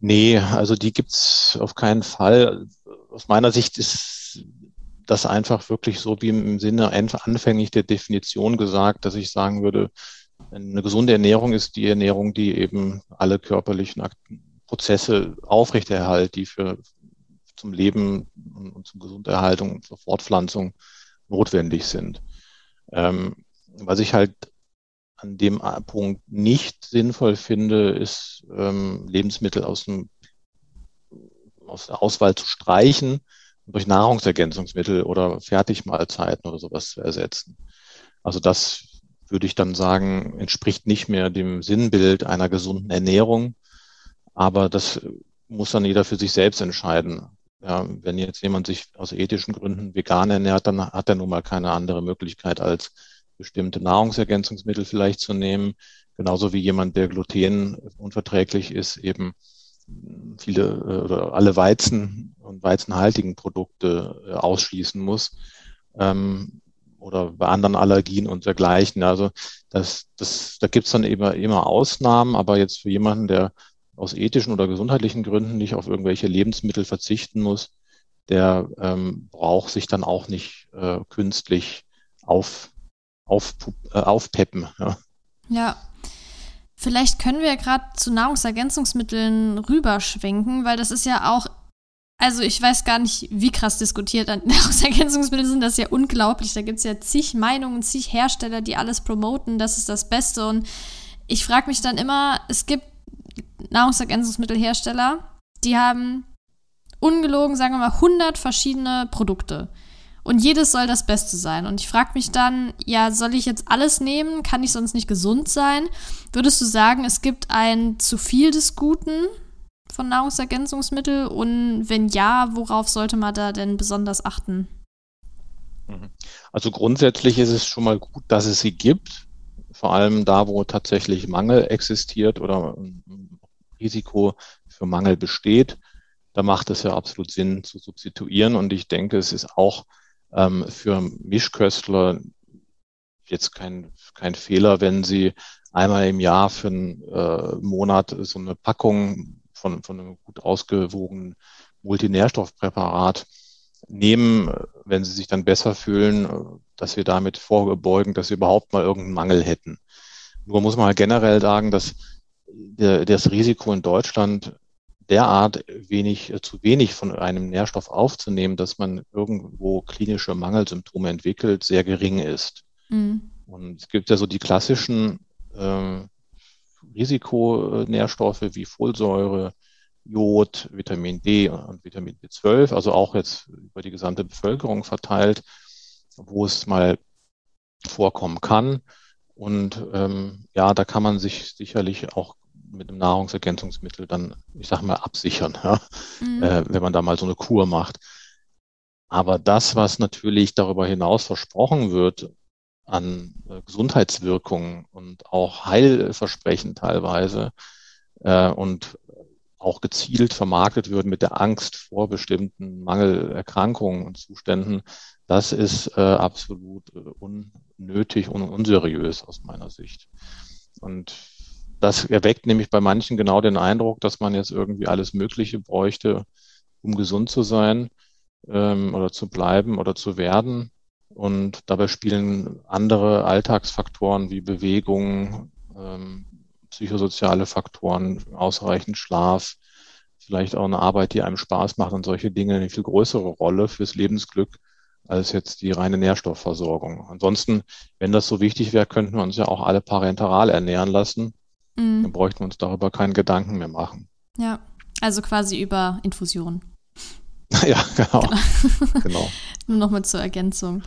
nee, also die gibt es auf keinen Fall. Aus meiner Sicht ist das einfach wirklich so wie im Sinne anfänglich der Definition gesagt, dass ich sagen würde, eine gesunde Ernährung ist die Ernährung, die eben alle körperlichen Prozesse aufrechterhält, die für zum Leben und zur Gesunderhaltung und zur Fortpflanzung notwendig sind. Ähm, was ich halt an dem Punkt nicht sinnvoll finde, ist ähm, Lebensmittel aus, dem, aus der Auswahl zu streichen und durch Nahrungsergänzungsmittel oder Fertigmahlzeiten oder sowas zu ersetzen. Also das würde ich dann sagen, entspricht nicht mehr dem Sinnbild einer gesunden Ernährung. Aber das muss dann jeder für sich selbst entscheiden. Ja, wenn jetzt jemand sich aus ethischen Gründen vegan ernährt, dann hat er nun mal keine andere Möglichkeit als bestimmte Nahrungsergänzungsmittel vielleicht zu nehmen. Genauso wie jemand, der Gluten unverträglich ist, eben viele äh, oder alle Weizen und weizenhaltigen Produkte äh, ausschließen muss. Ähm, oder bei anderen Allergien und dergleichen. Also das, das, da gibt's dann immer, immer Ausnahmen, aber jetzt für jemanden, der aus ethischen oder gesundheitlichen Gründen nicht auf irgendwelche Lebensmittel verzichten muss, der ähm, braucht sich dann auch nicht äh, künstlich auf auf, äh, aufpeppen. Ja. ja. Vielleicht können wir gerade zu Nahrungsergänzungsmitteln rüberschwenken, weil das ist ja auch, also ich weiß gar nicht, wie krass diskutiert Nahrungsergänzungsmittel sind, das ist ja unglaublich. Da gibt es ja zig Meinungen, zig Hersteller, die alles promoten, das ist das Beste. Und ich frage mich dann immer, es gibt Nahrungsergänzungsmittelhersteller, die haben ungelogen, sagen wir mal, 100 verschiedene Produkte. Und jedes soll das Beste sein. Und ich frage mich dann, ja, soll ich jetzt alles nehmen? Kann ich sonst nicht gesund sein? Würdest du sagen, es gibt ein zu viel des Guten von Nahrungsergänzungsmitteln? Und wenn ja, worauf sollte man da denn besonders achten? Mhm. Also grundsätzlich ist es schon mal gut, dass es sie gibt. Vor allem da, wo tatsächlich Mangel existiert oder ein Risiko für Mangel besteht. Da macht es ja absolut Sinn zu substituieren. Und ich denke, es ist auch ähm, für Mischköstler jetzt kein, kein Fehler, wenn sie einmal im Jahr für einen äh, Monat so eine Packung von, von einem gut ausgewogenen Multinährstoffpräparat nehmen, wenn sie sich dann besser fühlen, dass wir damit vorbeugen, dass sie überhaupt mal irgendeinen Mangel hätten. Nur muss man halt generell sagen, dass der, das Risiko in Deutschland derart wenig, äh, zu wenig von einem Nährstoff aufzunehmen, dass man irgendwo klinische Mangelsymptome entwickelt, sehr gering ist. Mhm. Und es gibt ja so die klassischen äh, Risikonährstoffe wie Folsäure, Jod, Vitamin D und Vitamin B12, also auch jetzt über die gesamte Bevölkerung verteilt, wo es mal vorkommen kann. Und ähm, ja, da kann man sich sicherlich auch mit einem Nahrungsergänzungsmittel dann, ich sag mal, absichern, ja? Mhm. Äh, wenn man da mal so eine Kur macht. Aber das, was natürlich darüber hinaus versprochen wird an äh, Gesundheitswirkungen und auch Heilversprechen teilweise äh, und auch gezielt vermarktet wird mit der Angst vor bestimmten Mangelerkrankungen und Zuständen, das ist äh, absolut äh, unnötig und unseriös aus meiner Sicht. Und das erweckt nämlich bei manchen genau den Eindruck, dass man jetzt irgendwie alles Mögliche bräuchte, um gesund zu sein ähm, oder zu bleiben oder zu werden. Und dabei spielen andere Alltagsfaktoren wie Bewegung, ähm, psychosoziale Faktoren, ausreichend Schlaf, vielleicht auch eine Arbeit, die einem Spaß macht und solche Dinge eine viel größere Rolle fürs Lebensglück als jetzt die reine Nährstoffversorgung. Ansonsten, wenn das so wichtig wäre, könnten wir uns ja auch alle parenteral ernähren lassen Mhm. Dann bräuchten wir uns darüber keinen Gedanken mehr machen. Ja, also quasi über Infusion. ja, genau. genau. Nur nochmal zur Ergänzung.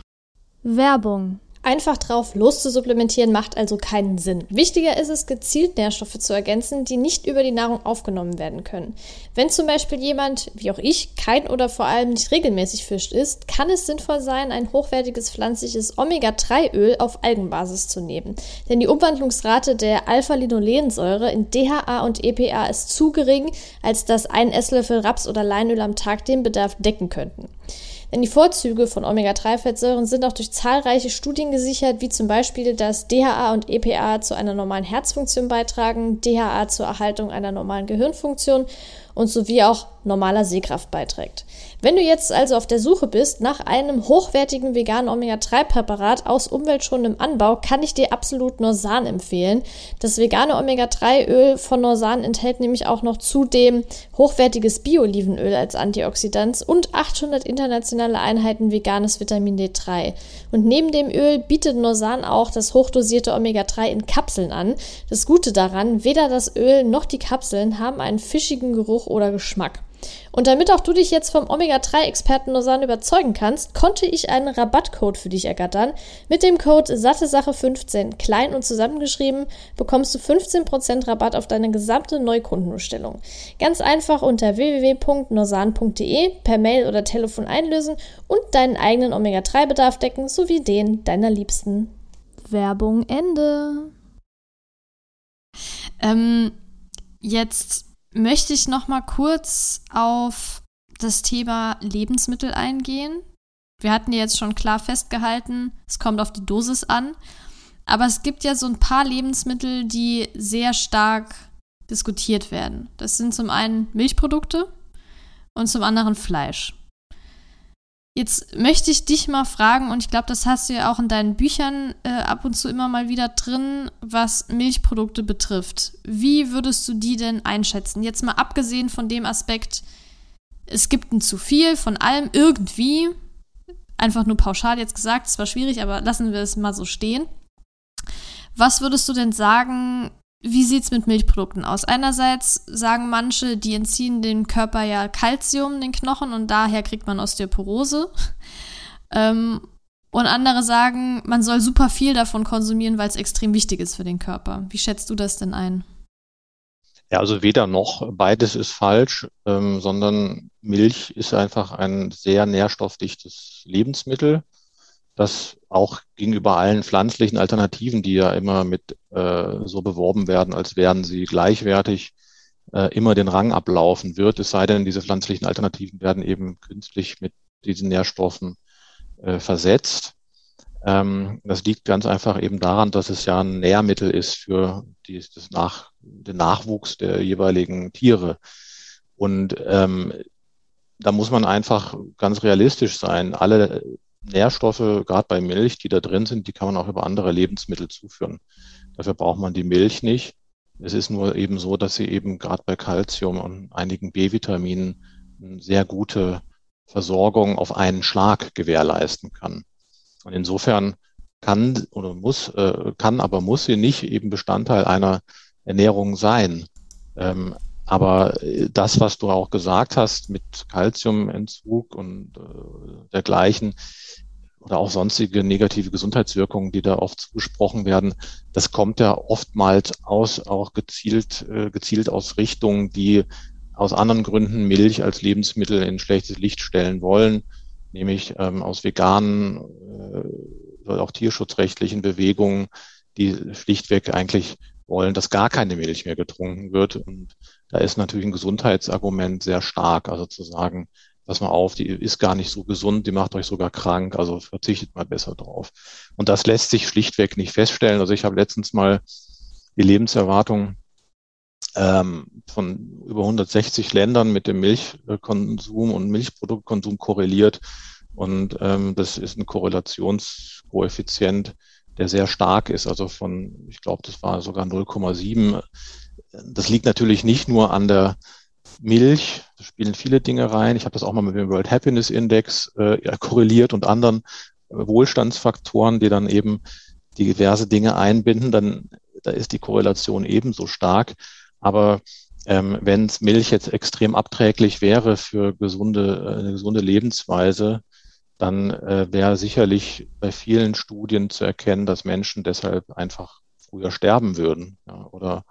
Werbung. Einfach drauf loszusupplementieren macht also keinen Sinn. Wichtiger ist es, gezielt Nährstoffe zu ergänzen, die nicht über die Nahrung aufgenommen werden können. Wenn zum Beispiel jemand, wie auch ich, kein oder vor allem nicht regelmäßig fischt isst, kann es sinnvoll sein, ein hochwertiges pflanzliches Omega-3-Öl auf Algenbasis zu nehmen. Denn die Umwandlungsrate der Alpha-Linolensäure in DHA und EPA ist zu gering, als dass ein Esslöffel Raps- oder Leinöl am Tag den Bedarf decken könnten. Denn die Vorzüge von Omega-3-Fettsäuren sind auch durch zahlreiche Studien gesichert, wie zum Beispiel, dass DHA und EPA zu einer normalen Herzfunktion beitragen, DHA zur Erhaltung einer normalen Gehirnfunktion und sowie auch normaler Sehkraft beiträgt. Wenn du jetzt also auf der Suche bist nach einem hochwertigen veganen Omega-3-Präparat aus umweltschonendem Anbau, kann ich dir absolut Norsan empfehlen. Das vegane Omega-3-Öl von Norsan enthält nämlich auch noch zudem hochwertiges Bio-Olivenöl als Antioxidant und 800 internationale Einheiten veganes Vitamin D3. Und neben dem Öl bietet Norsan auch das hochdosierte Omega-3 in Kapseln an. Das Gute daran, weder das Öl noch die Kapseln haben einen fischigen Geruch oder Geschmack. Und damit auch du dich jetzt vom Omega-3-Experten Lausanne überzeugen kannst, konnte ich einen Rabattcode für dich ergattern. Mit dem Code SatteSache15, klein und zusammengeschrieben, bekommst du 15% Rabatt auf deine gesamte Neukundenbestellung. Ganz einfach unter www.norsan.de per Mail oder Telefon einlösen und deinen eigenen Omega-3-Bedarf decken sowie den deiner Liebsten. Werbung Ende. Ähm, jetzt möchte ich noch mal kurz auf das Thema Lebensmittel eingehen. Wir hatten ja jetzt schon klar festgehalten, es kommt auf die Dosis an. Aber es gibt ja so ein paar Lebensmittel, die sehr stark diskutiert werden. Das sind zum einen Milchprodukte und zum anderen Fleisch. Jetzt möchte ich dich mal fragen, und ich glaube, das hast du ja auch in deinen Büchern äh, ab und zu immer mal wieder drin, was Milchprodukte betrifft. Wie würdest du die denn einschätzen? Jetzt mal abgesehen von dem Aspekt, es gibt ein zu viel von allem irgendwie. Einfach nur pauschal jetzt gesagt, es war schwierig, aber lassen wir es mal so stehen. Was würdest du denn sagen, wie sieht es mit Milchprodukten aus? Einerseits sagen manche, die entziehen dem Körper ja Kalzium, den Knochen, und daher kriegt man Osteoporose. Ähm, und andere sagen, man soll super viel davon konsumieren, weil es extrem wichtig ist für den Körper. Wie schätzt du das denn ein? Ja, also weder noch, beides ist falsch, ähm, sondern Milch ist einfach ein sehr nährstoffdichtes Lebensmittel das auch gegenüber allen pflanzlichen Alternativen, die ja immer mit äh, so beworben werden, als wären sie gleichwertig, äh, immer den Rang ablaufen wird, es sei denn, diese pflanzlichen Alternativen werden eben künstlich mit diesen Nährstoffen äh, versetzt. Ähm, das liegt ganz einfach eben daran, dass es ja ein Nährmittel ist für die, das Nach, den Nachwuchs der jeweiligen Tiere. Und ähm, da muss man einfach ganz realistisch sein. Alle Nährstoffe, gerade bei Milch, die da drin sind, die kann man auch über andere Lebensmittel zuführen. Dafür braucht man die Milch nicht. Es ist nur eben so, dass sie eben gerade bei Kalzium und einigen B-Vitaminen eine sehr gute Versorgung auf einen Schlag gewährleisten kann. Und insofern kann oder muss, äh, kann, aber muss sie nicht eben Bestandteil einer Ernährung sein. Ähm, aber äh, das, was du auch gesagt hast mit Kalziumentzug und äh, dergleichen oder auch sonstige negative Gesundheitswirkungen, die da oft zugesprochen werden, das kommt ja oftmals aus, auch gezielt, äh, gezielt aus Richtungen, die aus anderen Gründen Milch als Lebensmittel in schlechtes Licht stellen wollen, nämlich ähm, aus veganen äh, oder auch tierschutzrechtlichen Bewegungen, die schlichtweg eigentlich wollen, dass gar keine Milch mehr getrunken wird. Und da ist natürlich ein Gesundheitsargument sehr stark. Also zu sagen, pass mal auf, die ist gar nicht so gesund, die macht euch sogar krank, also verzichtet mal besser drauf. Und das lässt sich schlichtweg nicht feststellen. Also ich habe letztens mal die Lebenserwartung ähm, von über 160 Ländern mit dem Milchkonsum und Milchproduktkonsum korreliert. Und ähm, das ist ein Korrelationskoeffizient, der sehr stark ist, also von, ich glaube, das war sogar 0,7. Das liegt natürlich nicht nur an der Milch, da spielen viele Dinge rein. Ich habe das auch mal mit dem World Happiness Index äh, korreliert und anderen äh, Wohlstandsfaktoren, die dann eben diverse Dinge einbinden. Dann da ist die Korrelation ebenso stark. Aber ähm, wenn Milch jetzt extrem abträglich wäre für gesunde, äh, eine gesunde Lebensweise, dann äh, wäre sicherlich bei vielen Studien zu erkennen, dass Menschen deshalb einfach früher sterben würden ja, oder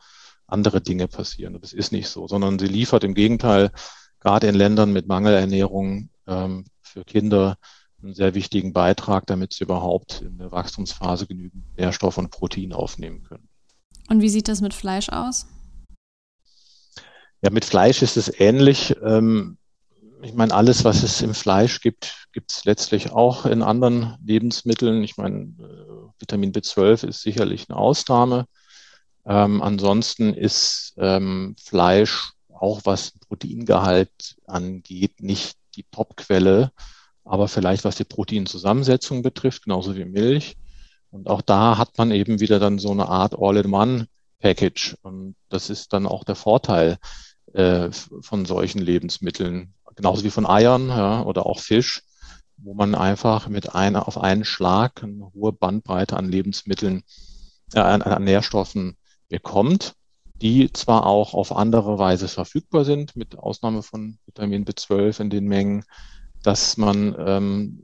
andere Dinge passieren. Das ist nicht so, sondern sie liefert im Gegenteil gerade in Ländern mit Mangelernährung ähm, für Kinder einen sehr wichtigen Beitrag, damit sie überhaupt in der Wachstumsphase genügend Nährstoff und Protein aufnehmen können. Und wie sieht das mit Fleisch aus? Ja, mit Fleisch ist es ähnlich. Ähm, ich meine, alles, was es im Fleisch gibt, gibt es letztlich auch in anderen Lebensmitteln. Ich meine, äh, Vitamin B12 ist sicherlich eine Ausnahme. Ähm, ansonsten ist ähm, Fleisch, auch was Proteingehalt angeht, nicht die Topquelle, aber vielleicht was die Proteinzusammensetzung betrifft, genauso wie Milch. Und auch da hat man eben wieder dann so eine Art All-in-One-Package. Und das ist dann auch der Vorteil äh, von solchen Lebensmitteln genauso wie von Eiern ja, oder auch Fisch, wo man einfach mit einer auf einen Schlag eine hohe Bandbreite an Lebensmitteln, äh, an, an Nährstoffen bekommt, die zwar auch auf andere Weise verfügbar sind, mit Ausnahme von Vitamin B12 in den Mengen, dass man ähm,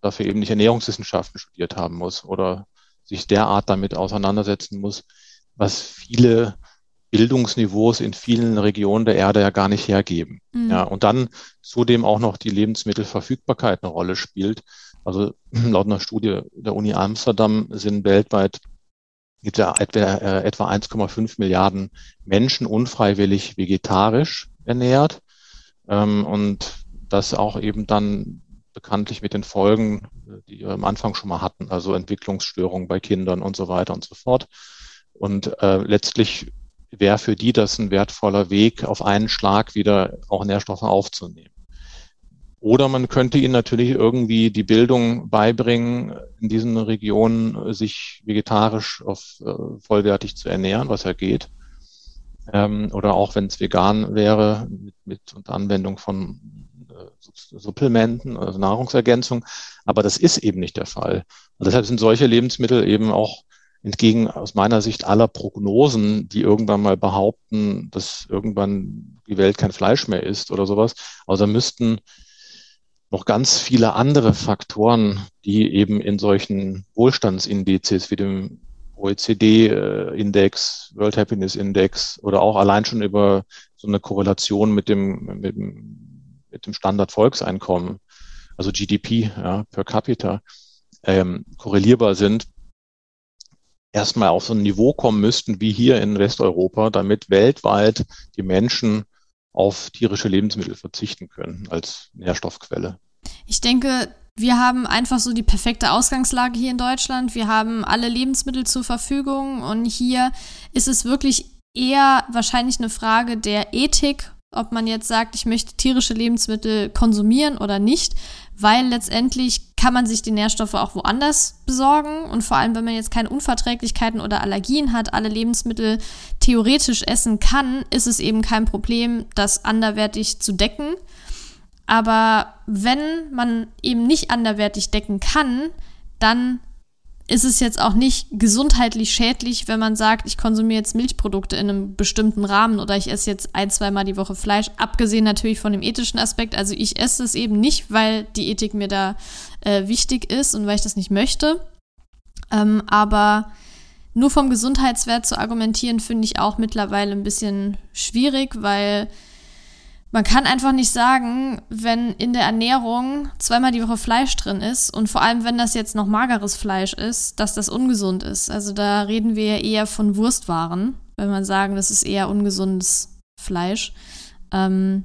dafür eben nicht Ernährungswissenschaften studiert haben muss oder sich derart damit auseinandersetzen muss, was viele Bildungsniveaus in vielen Regionen der Erde ja gar nicht hergeben. Mhm. Ja, und dann zudem auch noch die Lebensmittelverfügbarkeit eine Rolle spielt. Also laut einer Studie der Uni Amsterdam sind weltweit gibt ja etwa, äh, etwa 1,5 Milliarden Menschen unfreiwillig vegetarisch ernährt. Ähm, und das auch eben dann bekanntlich mit den Folgen, die wir am Anfang schon mal hatten, also Entwicklungsstörungen bei Kindern und so weiter und so fort. Und äh, letztlich wäre für die das ein wertvoller Weg, auf einen Schlag wieder auch Nährstoffe aufzunehmen. Oder man könnte ihnen natürlich irgendwie die Bildung beibringen, in diesen Regionen sich vegetarisch auf, äh, vollwertig zu ernähren, was ja geht. Ähm, oder auch wenn es vegan wäre, mit, mit unter Anwendung von äh, Supplementen, also Nahrungsergänzung. Aber das ist eben nicht der Fall. Und deshalb sind solche Lebensmittel eben auch entgegen aus meiner Sicht aller Prognosen, die irgendwann mal behaupten, dass irgendwann die Welt kein Fleisch mehr ist oder sowas. Also müssten noch ganz viele andere Faktoren, die eben in solchen Wohlstandsindizes wie dem OECD-Index, World Happiness Index oder auch allein schon über so eine Korrelation mit dem, mit dem, mit dem Standardvolkseinkommen, also GDP ja, per capita, ähm, korrelierbar sind, erstmal auf so ein Niveau kommen müssten wie hier in Westeuropa, damit weltweit die Menschen auf tierische Lebensmittel verzichten können als Nährstoffquelle. Ich denke, wir haben einfach so die perfekte Ausgangslage hier in Deutschland. Wir haben alle Lebensmittel zur Verfügung und hier ist es wirklich eher wahrscheinlich eine Frage der Ethik, ob man jetzt sagt, ich möchte tierische Lebensmittel konsumieren oder nicht weil letztendlich kann man sich die Nährstoffe auch woanders besorgen und vor allem, wenn man jetzt keine Unverträglichkeiten oder Allergien hat, alle Lebensmittel theoretisch essen kann, ist es eben kein Problem, das anderwertig zu decken. Aber wenn man eben nicht anderwertig decken kann, dann ist es jetzt auch nicht gesundheitlich schädlich, wenn man sagt, ich konsumiere jetzt Milchprodukte in einem bestimmten Rahmen oder ich esse jetzt ein, zweimal die Woche Fleisch, abgesehen natürlich von dem ethischen Aspekt. Also ich esse es eben nicht, weil die Ethik mir da äh, wichtig ist und weil ich das nicht möchte. Ähm, aber nur vom Gesundheitswert zu argumentieren, finde ich auch mittlerweile ein bisschen schwierig, weil man kann einfach nicht sagen, wenn in der Ernährung zweimal die Woche Fleisch drin ist und vor allem, wenn das jetzt noch mageres Fleisch ist, dass das ungesund ist. Also da reden wir ja eher von Wurstwaren, wenn man sagen, das ist eher ungesundes Fleisch. Ähm,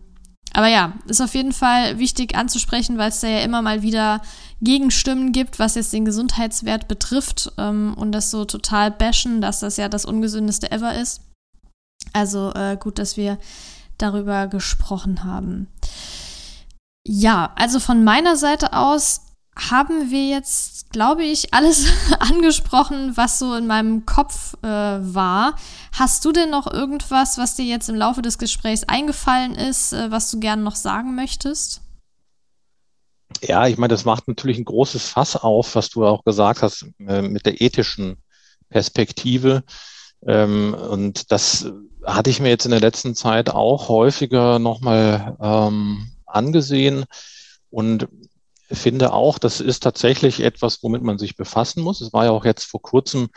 aber ja, ist auf jeden Fall wichtig anzusprechen, weil es da ja immer mal wieder Gegenstimmen gibt, was jetzt den Gesundheitswert betrifft ähm, und das so total bashen, dass das ja das ungesündeste ever ist. Also äh, gut, dass wir darüber gesprochen haben. Ja, also von meiner Seite aus haben wir jetzt, glaube ich, alles angesprochen, was so in meinem Kopf äh, war. Hast du denn noch irgendwas, was dir jetzt im Laufe des Gesprächs eingefallen ist, äh, was du gerne noch sagen möchtest? Ja, ich meine, das macht natürlich ein großes Fass auf, was du auch gesagt hast, äh, mit der ethischen Perspektive. Ähm, und das hatte ich mir jetzt in der letzten Zeit auch häufiger nochmal ähm, angesehen. Und finde auch, das ist tatsächlich etwas, womit man sich befassen muss. Es war ja auch jetzt vor kurzem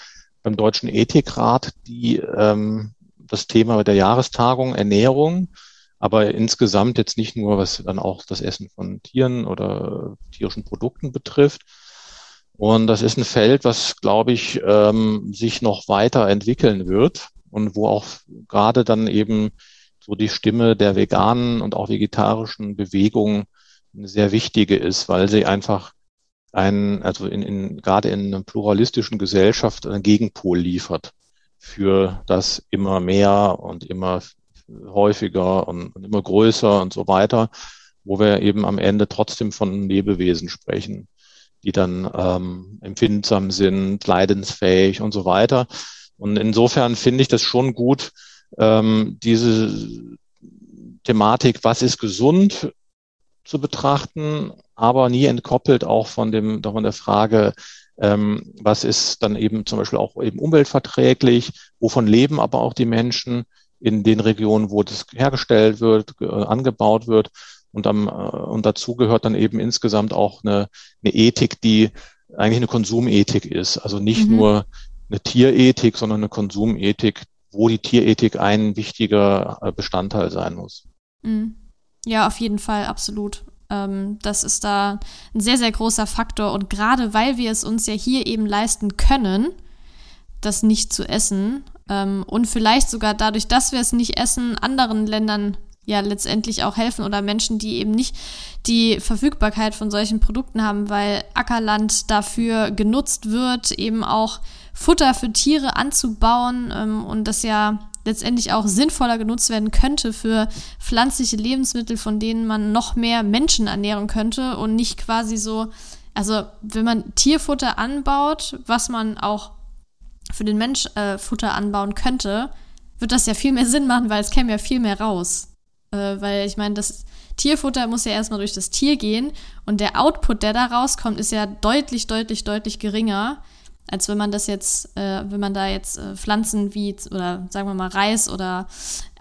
beim Deutschen Ethikrat die, ähm, das Thema der Jahrestagung Ernährung, aber insgesamt jetzt nicht nur, was dann auch das Essen von Tieren oder tierischen Produkten betrifft. Und das ist ein Feld, was, glaube ich, ähm, sich noch weiter entwickeln wird und wo auch gerade dann eben so die Stimme der veganen und auch vegetarischen Bewegung eine sehr wichtige ist, weil sie einfach ein, also in, in, gerade in einer pluralistischen Gesellschaft einen Gegenpol liefert für das immer mehr und immer häufiger und, und immer größer und so weiter, wo wir eben am Ende trotzdem von Lebewesen sprechen, die dann ähm, empfindsam sind, leidensfähig und so weiter. Und insofern finde ich das schon gut, ähm, diese Thematik, was ist gesund, zu betrachten, aber nie entkoppelt auch von dem, von der Frage, ähm, was ist dann eben zum Beispiel auch eben umweltverträglich, wovon leben aber auch die Menschen in den Regionen, wo das hergestellt wird, äh, angebaut wird. Und, am, äh, und dazu gehört dann eben insgesamt auch eine, eine Ethik, die eigentlich eine Konsumethik ist. Also nicht mhm. nur eine Tierethik, sondern eine Konsumethik, wo die Tierethik ein wichtiger äh, Bestandteil sein muss. Mhm. Ja, auf jeden Fall, absolut. Ähm, das ist da ein sehr, sehr großer Faktor. Und gerade weil wir es uns ja hier eben leisten können, das nicht zu essen ähm, und vielleicht sogar dadurch, dass wir es nicht essen, anderen Ländern ja letztendlich auch helfen oder Menschen, die eben nicht die Verfügbarkeit von solchen Produkten haben, weil Ackerland dafür genutzt wird, eben auch Futter für Tiere anzubauen ähm, und das ja letztendlich auch sinnvoller genutzt werden könnte für pflanzliche Lebensmittel, von denen man noch mehr Menschen ernähren könnte und nicht quasi so, also wenn man Tierfutter anbaut, was man auch für den Mensch äh, Futter anbauen könnte, wird das ja viel mehr Sinn machen, weil es käme ja viel mehr raus. Äh, weil ich meine, das Tierfutter muss ja erstmal durch das Tier gehen und der Output, der da rauskommt, ist ja deutlich, deutlich, deutlich geringer als wenn man das jetzt, äh, wenn man da jetzt äh, Pflanzen wie, oder sagen wir mal Reis oder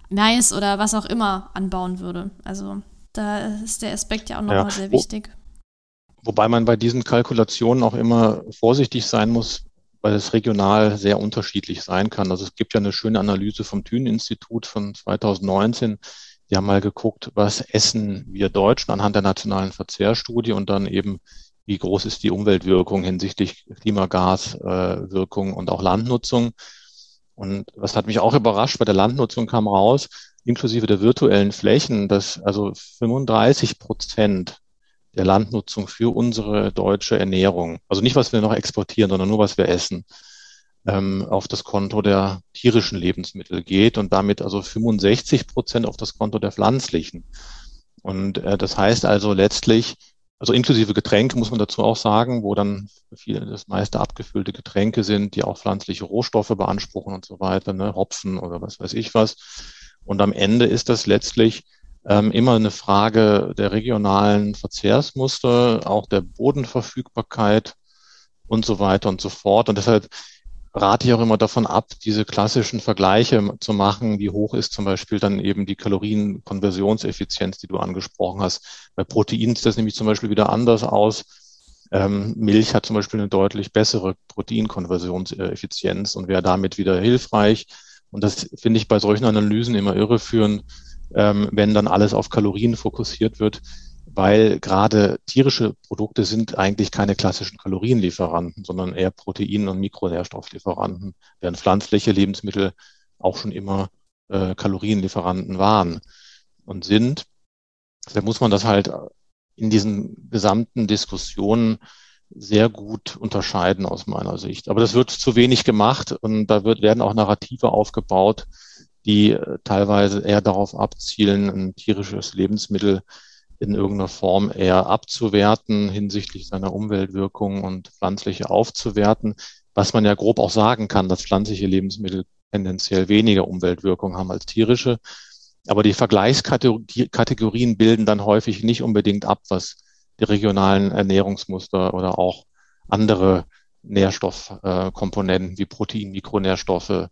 Mais oder was auch immer anbauen würde. Also da ist der Aspekt ja auch nochmal ja. sehr wichtig. Wobei man bei diesen Kalkulationen auch immer vorsichtig sein muss, weil es regional sehr unterschiedlich sein kann. Also es gibt ja eine schöne Analyse vom Thünen-Institut von 2019. Die haben mal geguckt, was essen wir Deutschen anhand der nationalen und dann eben wie groß ist die Umweltwirkung hinsichtlich Klimagaswirkung äh, und auch Landnutzung. Und was hat mich auch überrascht, bei der Landnutzung kam raus, inklusive der virtuellen Flächen, dass also 35 Prozent der Landnutzung für unsere deutsche Ernährung, also nicht was wir noch exportieren, sondern nur was wir essen, ähm, auf das Konto der tierischen Lebensmittel geht und damit also 65 Prozent auf das Konto der pflanzlichen. Und äh, das heißt also letztlich, also inklusive Getränke muss man dazu auch sagen, wo dann viele das meiste abgefüllte Getränke sind, die auch pflanzliche Rohstoffe beanspruchen und so weiter, ne, Hopfen oder was weiß ich was. Und am Ende ist das letztlich ähm, immer eine Frage der regionalen Verzehrsmuster, auch der Bodenverfügbarkeit und so weiter und so fort. Und deshalb rate ich auch immer davon ab, diese klassischen Vergleiche zu machen, wie hoch ist zum Beispiel dann eben die Kalorienkonversionseffizienz, die du angesprochen hast. Bei Protein sieht das nämlich zum Beispiel wieder anders aus. Ähm, Milch hat zum Beispiel eine deutlich bessere Proteinkonversionseffizienz und wäre damit wieder hilfreich. Und das finde ich bei solchen Analysen immer irreführend, ähm, wenn dann alles auf Kalorien fokussiert wird weil gerade tierische Produkte sind eigentlich keine klassischen Kalorienlieferanten, sondern eher Protein- und Mikronährstofflieferanten, während pflanzliche Lebensmittel auch schon immer äh, Kalorienlieferanten waren und sind. Da muss man das halt in diesen gesamten Diskussionen sehr gut unterscheiden aus meiner Sicht. Aber das wird zu wenig gemacht und da wird, werden auch Narrative aufgebaut, die äh, teilweise eher darauf abzielen, ein tierisches Lebensmittel in irgendeiner Form eher abzuwerten hinsichtlich seiner Umweltwirkung und pflanzliche aufzuwerten, was man ja grob auch sagen kann, dass pflanzliche Lebensmittel tendenziell weniger Umweltwirkung haben als tierische. Aber die Vergleichskategorien bilden dann häufig nicht unbedingt ab, was die regionalen Ernährungsmuster oder auch andere Nährstoffkomponenten wie Protein, Mikronährstoffe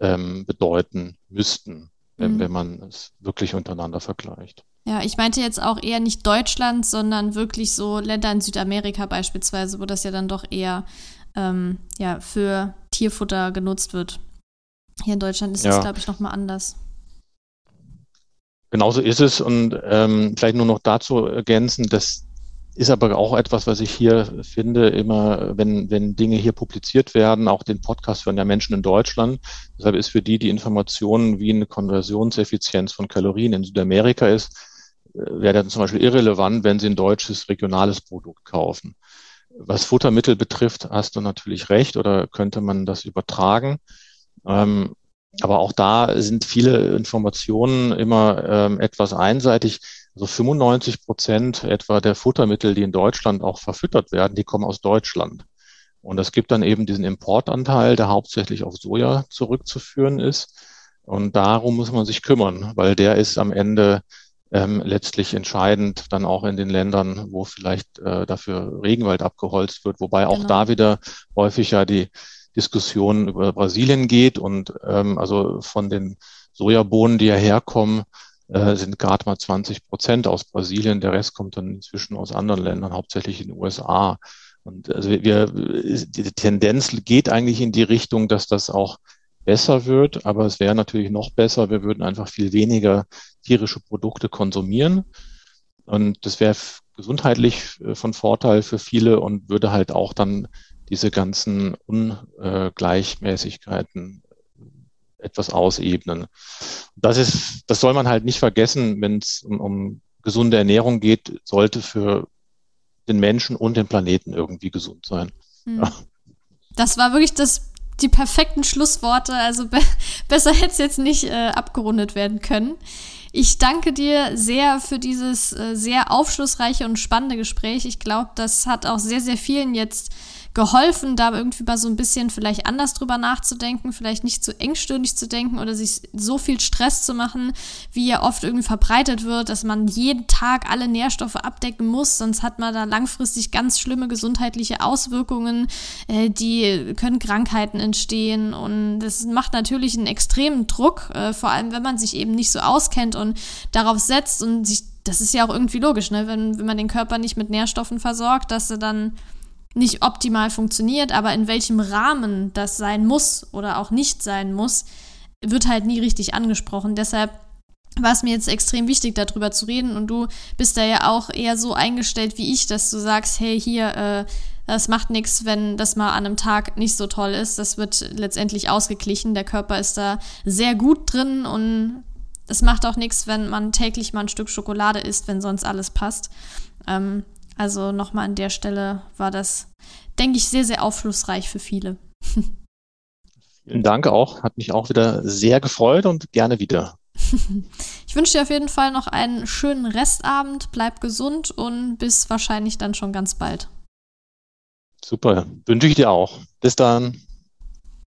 ähm, bedeuten müssten, mhm. wenn man es wirklich untereinander vergleicht. Ja, ich meinte jetzt auch eher nicht Deutschland, sondern wirklich so Länder in Südamerika beispielsweise, wo das ja dann doch eher ähm, ja, für Tierfutter genutzt wird. Hier in Deutschland ist ja. das, glaube ich, nochmal anders. Genauso ist es und ähm, vielleicht nur noch dazu ergänzen, das ist aber auch etwas, was ich hier finde, immer, wenn, wenn Dinge hier publiziert werden, auch den Podcast hören ja Menschen in Deutschland. Deshalb ist für die die Information, wie eine Konversionseffizienz von Kalorien in Südamerika ist, wäre dann zum Beispiel irrelevant, wenn sie ein deutsches regionales Produkt kaufen. Was Futtermittel betrifft, hast du natürlich recht oder könnte man das übertragen. Ähm, aber auch da sind viele Informationen immer ähm, etwas einseitig. Also 95 Prozent etwa der Futtermittel, die in Deutschland auch verfüttert werden, die kommen aus Deutschland. Und es gibt dann eben diesen Importanteil, der hauptsächlich auf Soja zurückzuführen ist. Und darum muss man sich kümmern, weil der ist am Ende ähm, letztlich entscheidend dann auch in den Ländern, wo vielleicht äh, dafür Regenwald abgeholzt wird, wobei auch genau. da wieder häufig ja die Diskussion über Brasilien geht und ähm, also von den Sojabohnen, die ja herkommen, äh, sind gerade mal 20 Prozent aus Brasilien. Der Rest kommt dann inzwischen aus anderen Ländern, hauptsächlich in den USA. Und also wir, die Tendenz geht eigentlich in die Richtung, dass das auch besser wird, aber es wäre natürlich noch besser, wir würden einfach viel weniger tierische Produkte konsumieren. Und das wäre gesundheitlich äh, von Vorteil für viele und würde halt auch dann diese ganzen Ungleichmäßigkeiten etwas ausebnen. Das ist, das soll man halt nicht vergessen, wenn es um, um gesunde Ernährung geht, sollte für den Menschen und den Planeten irgendwie gesund sein. Hm. Ja. Das war wirklich das die perfekten Schlussworte. Also be besser hätte es jetzt nicht äh, abgerundet werden können. Ich danke dir sehr für dieses äh, sehr aufschlussreiche und spannende Gespräch. Ich glaube, das hat auch sehr, sehr vielen jetzt geholfen, da irgendwie mal so ein bisschen vielleicht anders drüber nachzudenken, vielleicht nicht zu engstirnig zu denken oder sich so viel Stress zu machen, wie ja oft irgendwie verbreitet wird, dass man jeden Tag alle Nährstoffe abdecken muss, sonst hat man da langfristig ganz schlimme gesundheitliche Auswirkungen, äh, die können Krankheiten entstehen und das macht natürlich einen extremen Druck, äh, vor allem wenn man sich eben nicht so auskennt und darauf setzt und sich das ist ja auch irgendwie logisch, ne? wenn, wenn man den Körper nicht mit Nährstoffen versorgt, dass er dann nicht optimal funktioniert, aber in welchem Rahmen das sein muss oder auch nicht sein muss, wird halt nie richtig angesprochen. Deshalb war es mir jetzt extrem wichtig, darüber zu reden. Und du bist da ja auch eher so eingestellt wie ich, dass du sagst, hey, hier, äh, das macht nichts, wenn das mal an einem Tag nicht so toll ist. Das wird letztendlich ausgeglichen. Der Körper ist da sehr gut drin und es macht auch nichts, wenn man täglich mal ein Stück Schokolade isst, wenn sonst alles passt. Ähm, also nochmal an der Stelle war das, denke ich, sehr, sehr aufschlussreich für viele. Vielen Dank auch. Hat mich auch wieder sehr gefreut und gerne wieder. Ich wünsche dir auf jeden Fall noch einen schönen Restabend, bleib gesund und bis wahrscheinlich dann schon ganz bald. Super, wünsche ich dir auch. Bis dann.